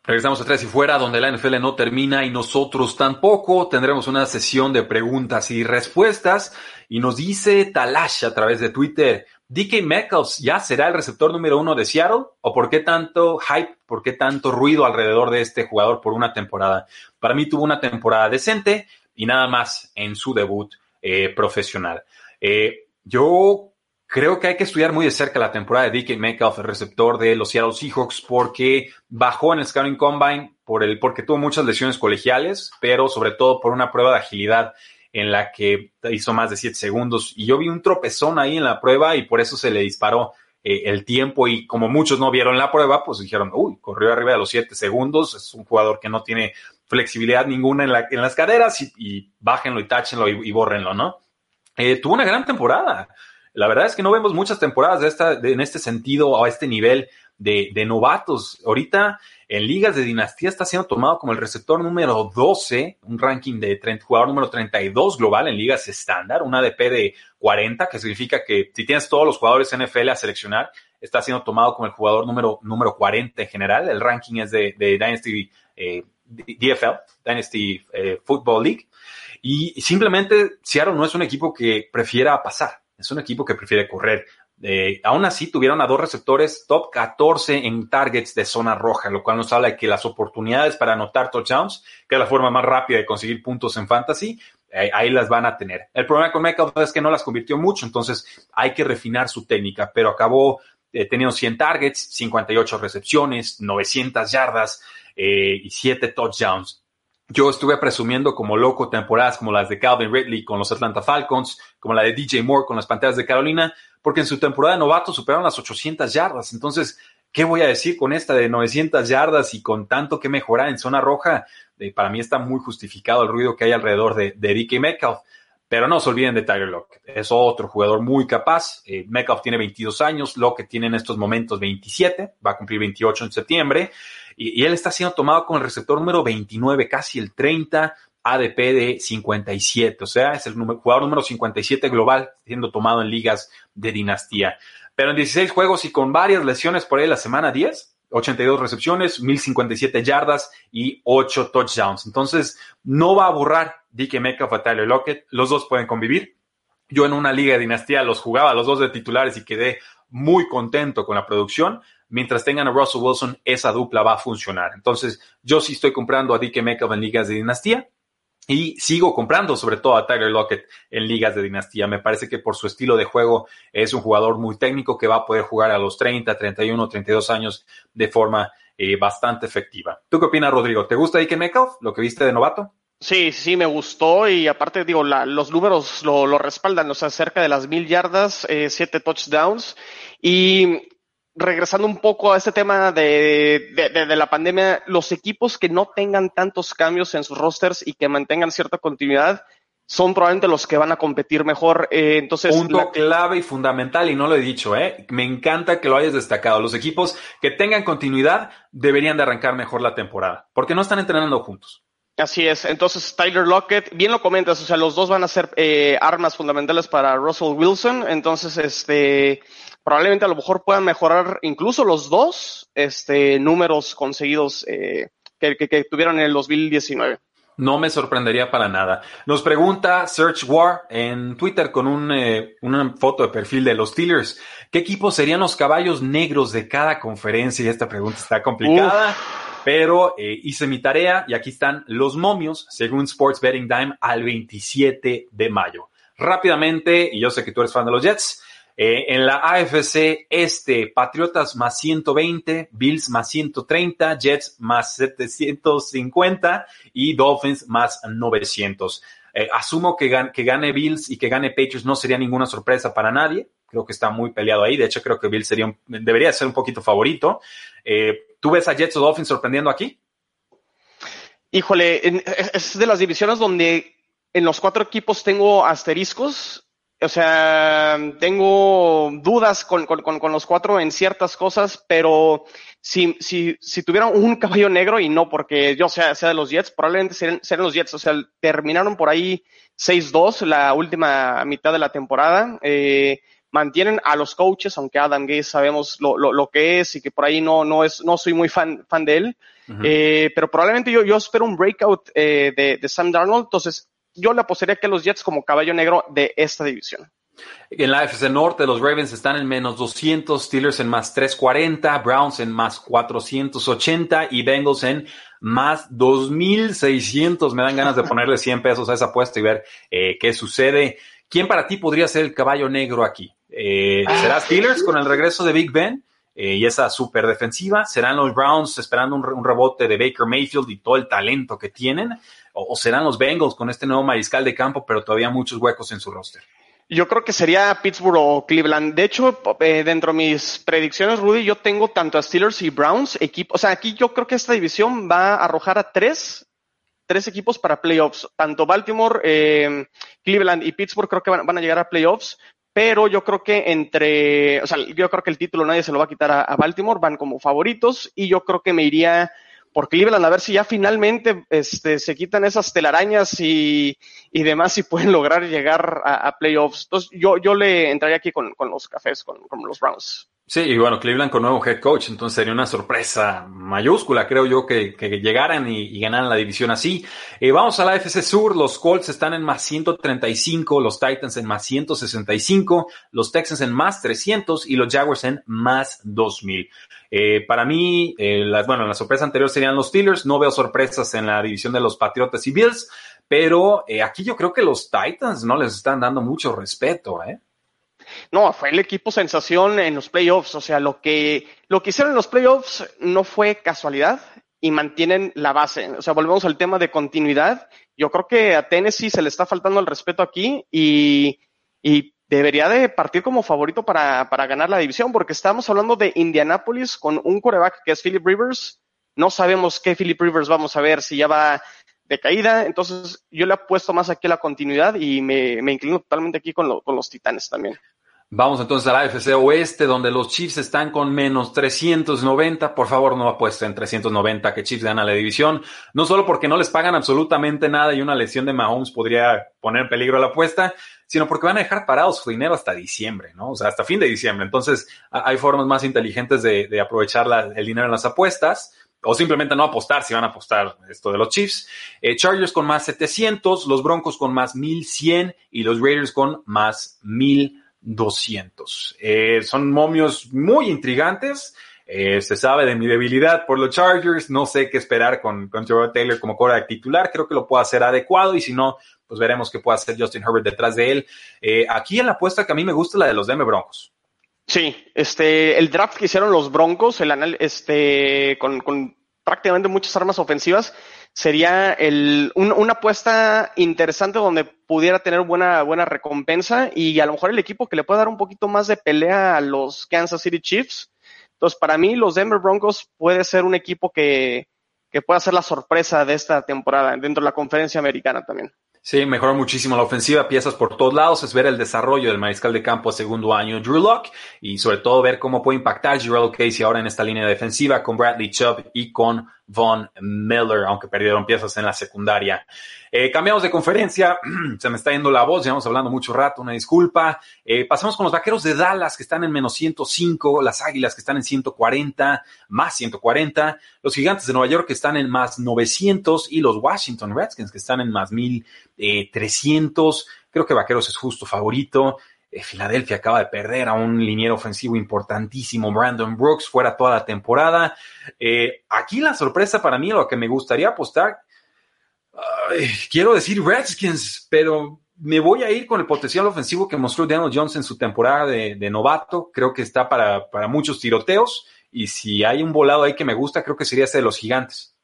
Speaker 1: Regresamos a Tres y Fuera, donde la NFL no termina y nosotros tampoco. Tendremos una sesión de preguntas y respuestas. Y nos dice Talash a través de Twitter, ¿DK Metcalf ya será el receptor número uno de Seattle? ¿O por qué tanto hype, por qué tanto ruido alrededor de este jugador por una temporada? Para mí tuvo una temporada decente y nada más en su debut eh, profesional. Eh, yo creo que hay que estudiar muy de cerca la temporada de DK Metcalf, el receptor de los Seattle Seahawks, porque bajó en el Scouting Combine por el, porque tuvo muchas lesiones colegiales, pero sobre todo por una prueba de agilidad en la que hizo más de 7 segundos. Y yo vi un tropezón ahí en la prueba y por eso se le disparó eh, el tiempo. Y como muchos no vieron la prueba, pues dijeron, uy, corrió arriba de los 7 segundos. Es un jugador que no tiene flexibilidad ninguna en, las caderas y, bájenlo y táchenlo y, y bórrenlo, ¿no? Eh, tuvo una gran temporada. La verdad es que no vemos muchas temporadas en este sentido o a este nivel de, novatos. Ahorita en ligas de dinastía está siendo tomado como el receptor número 12, un ranking de jugador número 32 global en ligas estándar, un ADP de 40, que significa que si tienes todos los jugadores NFL a seleccionar, está siendo tomado como el jugador número, número 40 en general. El ranking es de, Dynasty eh, DFL, Dynasty eh, Football League. Y simplemente Seattle no es un equipo que prefiera pasar. Es un equipo que prefiere correr. Eh, aún así, tuvieron a dos receptores top 14 en targets de zona roja, lo cual nos habla de que las oportunidades para anotar touchdowns, que es la forma más rápida de conseguir puntos en fantasy, eh, ahí las van a tener. El problema con Metcalf es que no las convirtió mucho, entonces hay que refinar su técnica, pero acabó eh, teniendo 100 targets, 58 recepciones, 900 yardas y 7 touchdowns yo estuve presumiendo como loco temporadas como las de Calvin Ridley con los Atlanta Falcons, como la de DJ Moore con las Panteras de Carolina, porque en su temporada de novato superaron las 800 yardas. Entonces, ¿qué voy a decir con esta de 900 yardas y con tanto que mejorar en zona roja? para mí está muy justificado el ruido que hay alrededor de, de Metcalf. Pero no se olviden de Tyler Lockett. Es otro jugador muy capaz. Eh, Metcalf tiene 22 años, Lockett tiene en estos momentos 27, va a cumplir 28 en septiembre. Y, él está siendo tomado con el receptor número 29, casi el 30, ADP de 57. O sea, es el jugador número 57 global siendo tomado en ligas de dinastía. Pero en 16 juegos y con varias lesiones por ahí la semana 10, 82 recepciones, 1057 yardas y 8 touchdowns. Entonces, no va a borrar DK Metcalf a Tyler Lockett. Los dos pueden convivir. Yo en una liga de dinastía los jugaba los dos de titulares y quedé muy contento con la producción mientras tengan a Russell Wilson, esa dupla va a funcionar. Entonces, yo sí estoy comprando a DK Metcalf en ligas de dinastía y sigo comprando sobre todo a Tyler Lockett en ligas de dinastía. Me parece que por su estilo de juego es un jugador muy técnico que va a poder jugar a los 30, 31, 32 años de forma eh, bastante efectiva. ¿Tú qué opinas, Rodrigo? ¿Te gusta DK Metcalf, lo que viste de novato?
Speaker 2: Sí, sí, me gustó y aparte, digo, los números lo, respaldan, o sea, cerca de las mil yardas, eh, siete touchdowns y regresando un poco a este tema de, de, la pandemia, los equipos que no tengan tantos cambios en sus rosters y que mantengan cierta continuidad son probablemente los que van a competir mejor. Eh, entonces,
Speaker 1: Punto clave y fundamental, y no lo he dicho, ¿eh? me encanta que lo hayas destacado. Los equipos que tengan continuidad deberían de arrancar mejor la temporada, porque no están entrenando juntos.
Speaker 2: Así es. Entonces, Tyler Lockett, bien lo comentas, o sea, los dos van a ser eh, armas fundamentales para Russell Wilson. Entonces, este, probablemente a lo mejor puedan mejorar incluso los dos este, números conseguidos eh, que, que, tuvieron en el 2019.
Speaker 1: No me sorprendería para nada. Nos pregunta Search War en Twitter con un, eh, una foto de perfil de los Steelers. ¿Qué equipos serían los caballos negros de cada conferencia? Y esta pregunta está complicada, pero eh, hice mi tarea y aquí están los momios según Sports Betting Dime al 27 de mayo. Rápidamente, y yo sé que tú eres fan de los Jets, eh, en la AFC este, Patriotas más 120, Bills más 130, Jets más 750 y Dolphins más 900. Eh, asumo que, que, gane Bills y que gane Patriots no sería ninguna sorpresa para nadie. Creo que está muy peleado ahí. De hecho, creo que Bill sería debería ser un poquito favorito. Eh, ¿Tú ves a Jets o Dolphins sorprendiendo aquí?
Speaker 2: Híjole, es de las divisiones donde en los cuatro equipos tengo asteriscos. O sea, tengo dudas con, los cuatro en ciertas cosas, pero si, si, si tuvieran un caballo negro, y no porque yo sea, sea de los Jets, probablemente serían, los Jets. O sea, terminaron por ahí 6-2 la última mitad de la temporada. Eh, mantienen a los coaches, aunque Adam Gase sabemos lo, lo, lo, que es y que por ahí no, no, es, no soy muy fan, fan de él. eh, pero probablemente yo, yo espero un breakout eh, de, de Sam Darnold. Entonces, yo le apostaría que los Jets como caballo negro de esta división.
Speaker 1: En la FC Norte, los Ravens están en menos 200, Steelers en más 340, Browns en más 480 y Bengals en más 2600. Me dan ganas de ponerle 100 pesos a esa apuesta y ver eh, qué sucede. ¿Quién para ti podría ser el caballo negro aquí? Eh, ¿Será ah. Steelers con el regreso de Big Ben? Eh, y esa super defensiva. ¿Serán los Browns esperando un, rebote de Baker Mayfield y todo el talento que tienen? o, serán los Bengals con este nuevo mariscal de campo, pero todavía muchos huecos en su roster?
Speaker 2: Yo creo que sería Pittsburgh o Cleveland. De hecho, eh, dentro de mis predicciones, Rudy, yo tengo tanto a Steelers y Browns equipos. O sea, aquí yo creo que esta división va a arrojar a tres, tres equipos para playoffs. Tanto Baltimore, eh, Cleveland y Pittsburgh creo que van, a llegar a playoffs. Pero yo creo que entre, o sea, yo creo que el título nadie se lo va a quitar a Baltimore, van como favoritos y yo creo que me iría por Cleveland, a ver si ya finalmente este, se quitan esas telarañas y, y demás y pueden lograr llegar a, playoffs. Entonces, yo, yo le entraría aquí con, con los cafés, con, con los Browns.
Speaker 1: Sí, y bueno, Cleveland con nuevo head coach, entonces sería una sorpresa mayúscula, creo yo, que, que llegaran y, ganaran la división así. Eh, vamos a la FC Sur, los Colts están en más 135, los Titans en más 165, los Texans en más 300 y los Jaguars en más 2000. Eh, para mí, eh, bueno, la sorpresa anterior serían los Steelers, no veo sorpresas en la división de los Patriotas y Bills, pero eh, aquí yo creo que los Titans no les están dando mucho respeto, ¿eh?
Speaker 2: No, fue el equipo sensación en los playoffs. O sea, lo que, lo que hicieron en los playoffs no fue casualidad y mantienen la base. O sea, volvemos al tema de continuidad. Yo creo que a Tennessee se le está faltando el respeto aquí y, y debería de partir como favorito para, para ganar la división, porque estamos hablando de Indianapolis con un coreback que es Philip Rivers. No sabemos qué Philip Rivers vamos a ver, si ya va de caída. Entonces, yo le apuesto más aquí a la continuidad y me, me inclino totalmente aquí con, con los Titanes también.
Speaker 1: Vamos entonces a la AFC Oeste, donde los Chiefs están con menos 390. Por favor, no apuesten 390 que Chiefs gana la división. No solo porque no les pagan absolutamente nada y una lesión de Mahomes podría poner en peligro la apuesta, sino porque van a dejar parado su dinero hasta diciembre, ¿no? O sea, hasta fin de diciembre. Entonces, hay formas más inteligentes de, aprovechar el dinero en las apuestas o simplemente no apostar si van a apostar esto de los Chiefs. Eh, Chargers con más 700, los Broncos con más 1100 y los Raiders con más 1200. Eh, son momios muy intrigantes. Eh, se sabe de mi debilidad por los Chargers. No sé qué esperar con, con Taylor como de titular. Creo que lo puede hacer adecuado y si no, pues veremos qué puede hacer Justin Herbert detrás de él. Eh, aquí en la apuesta que a mí me gusta la de los Denver Broncos.
Speaker 2: Sí, este, el draft que hicieron los Broncos, el este, con, con prácticamente muchas armas ofensivas, sería el, una apuesta interesante donde pudiera tener buena, buena recompensa y a lo mejor el equipo que le pueda dar un poquito más de pelea a los Kansas City Chiefs. Entonces, para mí, los Denver Broncos puede ser un equipo que, que pueda ser la sorpresa de esta temporada dentro de la conferencia americana también.
Speaker 1: Sí, mejoró muchísimo la ofensiva, piezas por todos lados, es ver el desarrollo del mariscal de campo a segundo año Drew Locke y sobre todo ver cómo puede impactar Gerald Casey ahora en esta línea defensiva con Bradley Chubb y con Von Miller, aunque perdieron piezas en la secundaria. Eh, cambiamos de conferencia, se me está yendo la voz, llevamos hablando mucho rato, una disculpa. Eh, pasamos con los vaqueros de Dallas que están en menos 105, las águilas que están en 140, más 140, los gigantes de Nueva York que están en más 900 y los Washington Redskins que están en más 1300. Creo que vaqueros es justo favorito. Eh, Filadelfia acaba de perder a un liniero ofensivo importantísimo, Brandon Brooks, fuera toda la temporada. Eh, aquí la sorpresa para mí, lo que me gustaría apostar, quiero decir Redskins, pero me voy a ir con el potencial ofensivo que mostró Daniel Jones en su temporada de, novato. Creo que está para, para, muchos tiroteos. Y si hay un volado ahí que me gusta, creo que sería ese de los gigantes.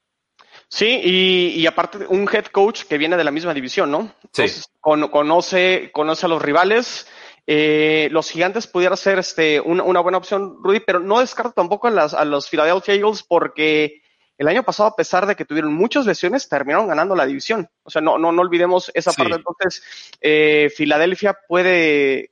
Speaker 2: Sí, y, aparte un head coach que viene de la misma división, ¿no? conoce, conoce a los rivales, eh, los gigantes pudiera ser este, una, buena opción, Rudy, pero no descarto tampoco a, las, a los Philadelphia Eagles porque el año pasado, a pesar de que tuvieron muchas lesiones, terminaron ganando la división. O sea, no, no, no olvidemos esa parte. Entonces, eh, Filadelfia puede,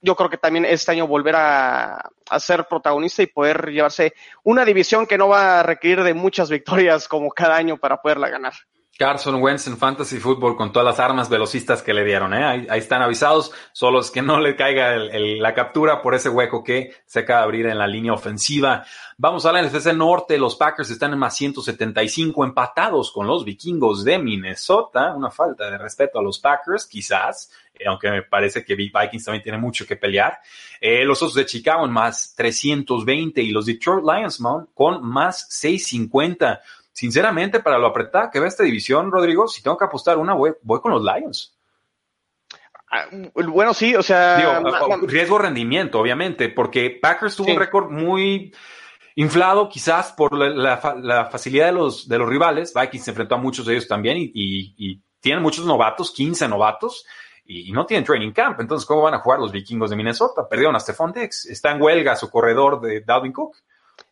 Speaker 2: yo creo que también este año volver a, a, ser protagonista y poder llevarse una división que no va a requerir de muchas victorias como cada año para poderla ganar.
Speaker 1: Carson Wentz en Fantasy Football con todas las armas velocistas que le dieron. ¿eh? Ahí, están avisados, solo es que no le caiga la captura por ese hueco que se acaba de abrir en la línea ofensiva. Vamos a la NFC Norte. Los Packers están en más 175 empatados con los vikingos de Minnesota. Una falta de respeto a los Packers, quizás, eh, aunque me parece que Vikings también tiene mucho que pelear. Eh, los Osos de Chicago en más 320 y los Detroit Lions con más 650 sinceramente, para lo apretada que ve esta división, Rodrigo, si tengo que apostar una, voy, con los Lions.
Speaker 2: Ah, bueno, sí, o sea.
Speaker 1: riesgo rendimiento, obviamente, porque Packers tuvo un récord muy inflado, quizás por la, facilidad de los, de los rivales. Vikings se enfrentó a muchos de ellos también y, y, tienen muchos novatos, 15 novatos, y, no tienen training camp. Entonces, ¿cómo van a jugar los vikingos de Minnesota? Perdieron a Stephon Dix. Está en huelga su corredor de Dalvin Cook.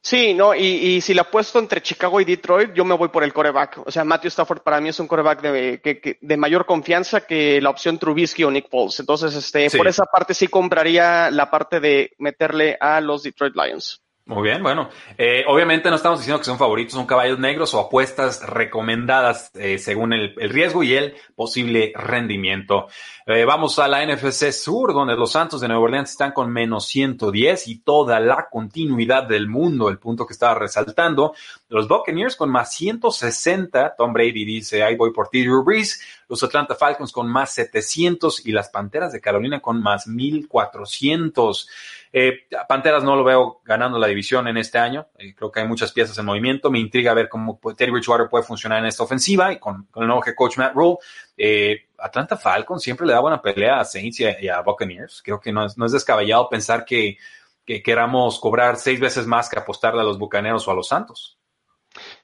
Speaker 2: Sí, no, y, y si la puesto entre Chicago y Detroit, yo me voy por el coreback. O sea, Matthew Stafford para mí es un coreback de, de mayor confianza que la opción Trubisky o Nick Foles. Entonces, este, por esa parte sí compraría la parte de meterle a los Detroit Lions.
Speaker 1: Muy bien, bueno, eh, obviamente no estamos diciendo que son favoritos, son caballos negros o apuestas recomendadas eh, según el, riesgo y el posible rendimiento. Eh, vamos a la NFC Sur, donde los Santos de Nueva Orleans están con menos 110 y toda la continuidad del mundo, el punto que estaba resaltando. Los Buccaneers con más 160, Tom Brady dice, ahí voy por ti, Drew Brees. Los Atlanta Falcons con más 700 y las Panteras de Carolina con más 1400. Eh, Panteras no lo veo ganando la división en este año. Eh, creo que hay muchas piezas en movimiento. Me intriga ver cómo Terry Bridgewater puede funcionar en esta ofensiva y con, el nuevo head coach Matt Rule. Eh, Atlanta Falcons siempre le da buena pelea a Saints y a, Buccaneers. Creo que no es, no es descabellado pensar que, que queramos cobrar seis veces más que apostarle a los Bucaneros o a los Santos.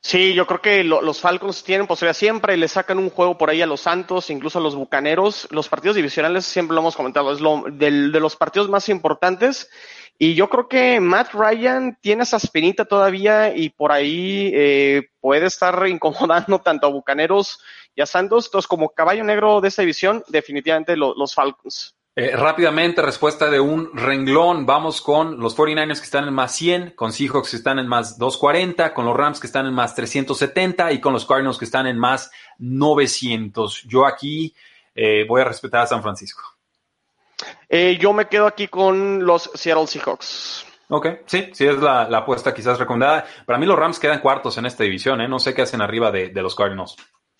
Speaker 2: Sí, yo creo que los Falcons tienen posibilidad siempre, le sacan un juego por ahí a los Santos, incluso a los Bucaneros. Los partidos divisionales siempre lo hemos comentado, es lo de los partidos más importantes. Y yo creo que Matt Ryan tiene esa espinita todavía y por ahí eh, puede estar incomodando tanto a Bucaneros y a Santos. Entonces, como caballo negro de esta división, definitivamente los Falcons.
Speaker 1: Eh, rápidamente, respuesta de un renglón. Vamos con los 49ers que están en más 100, con Seahawks que están en más 240, con los Rams que están en más 370 y con los Cardinals que están en más 900. Yo aquí eh, voy a respetar a San Francisco.
Speaker 2: Eh, yo me quedo aquí con los Seattle Seahawks.
Speaker 1: Ok, sí, sí es la, apuesta quizás recomendada. Para mí los Rams quedan cuartos en esta división, ¿eh? No sé qué hacen arriba de, los Cardinals.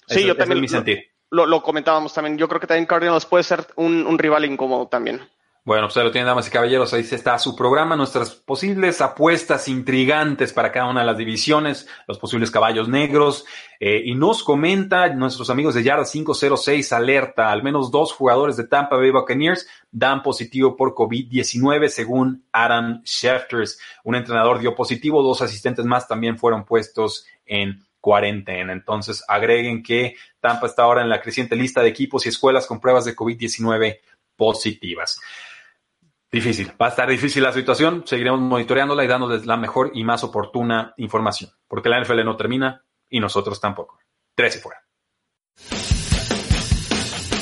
Speaker 2: Sí, yo también. Es mi sentir lo, comentábamos también. Yo creo que también Cardinals puede ser un, rival incómodo también.
Speaker 1: Bueno, pues lo tienen, damas y caballeros. Ahí está su programa, nuestras posibles apuestas intrigantes para cada una de las divisiones, los posibles caballos negros. Eh, y nos comenta nuestros amigos de Yarda 506 alerta, al menos dos jugadores de Tampa Bay Buccaneers dan positivo por COVID-19 según Adam Schefters. Un entrenador dio positivo, dos asistentes más también fueron puestos en cuarentena. Entonces, agreguen que Tampa está ahora en la creciente lista de equipos y escuelas con pruebas de COVID-19 positivas. Difícil, va a estar difícil la situación, seguiremos monitoreándola y dándoles la mejor y más oportuna información, porque la NFL no termina y nosotros tampoco. Tres y fuera.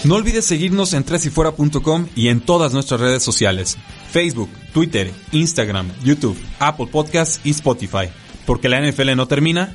Speaker 3: No olvides seguirnos en tresyfuera.com y en todas nuestras redes sociales, Facebook, Twitter, Instagram, YouTube, Apple Podcasts y Spotify, porque la NFL no termina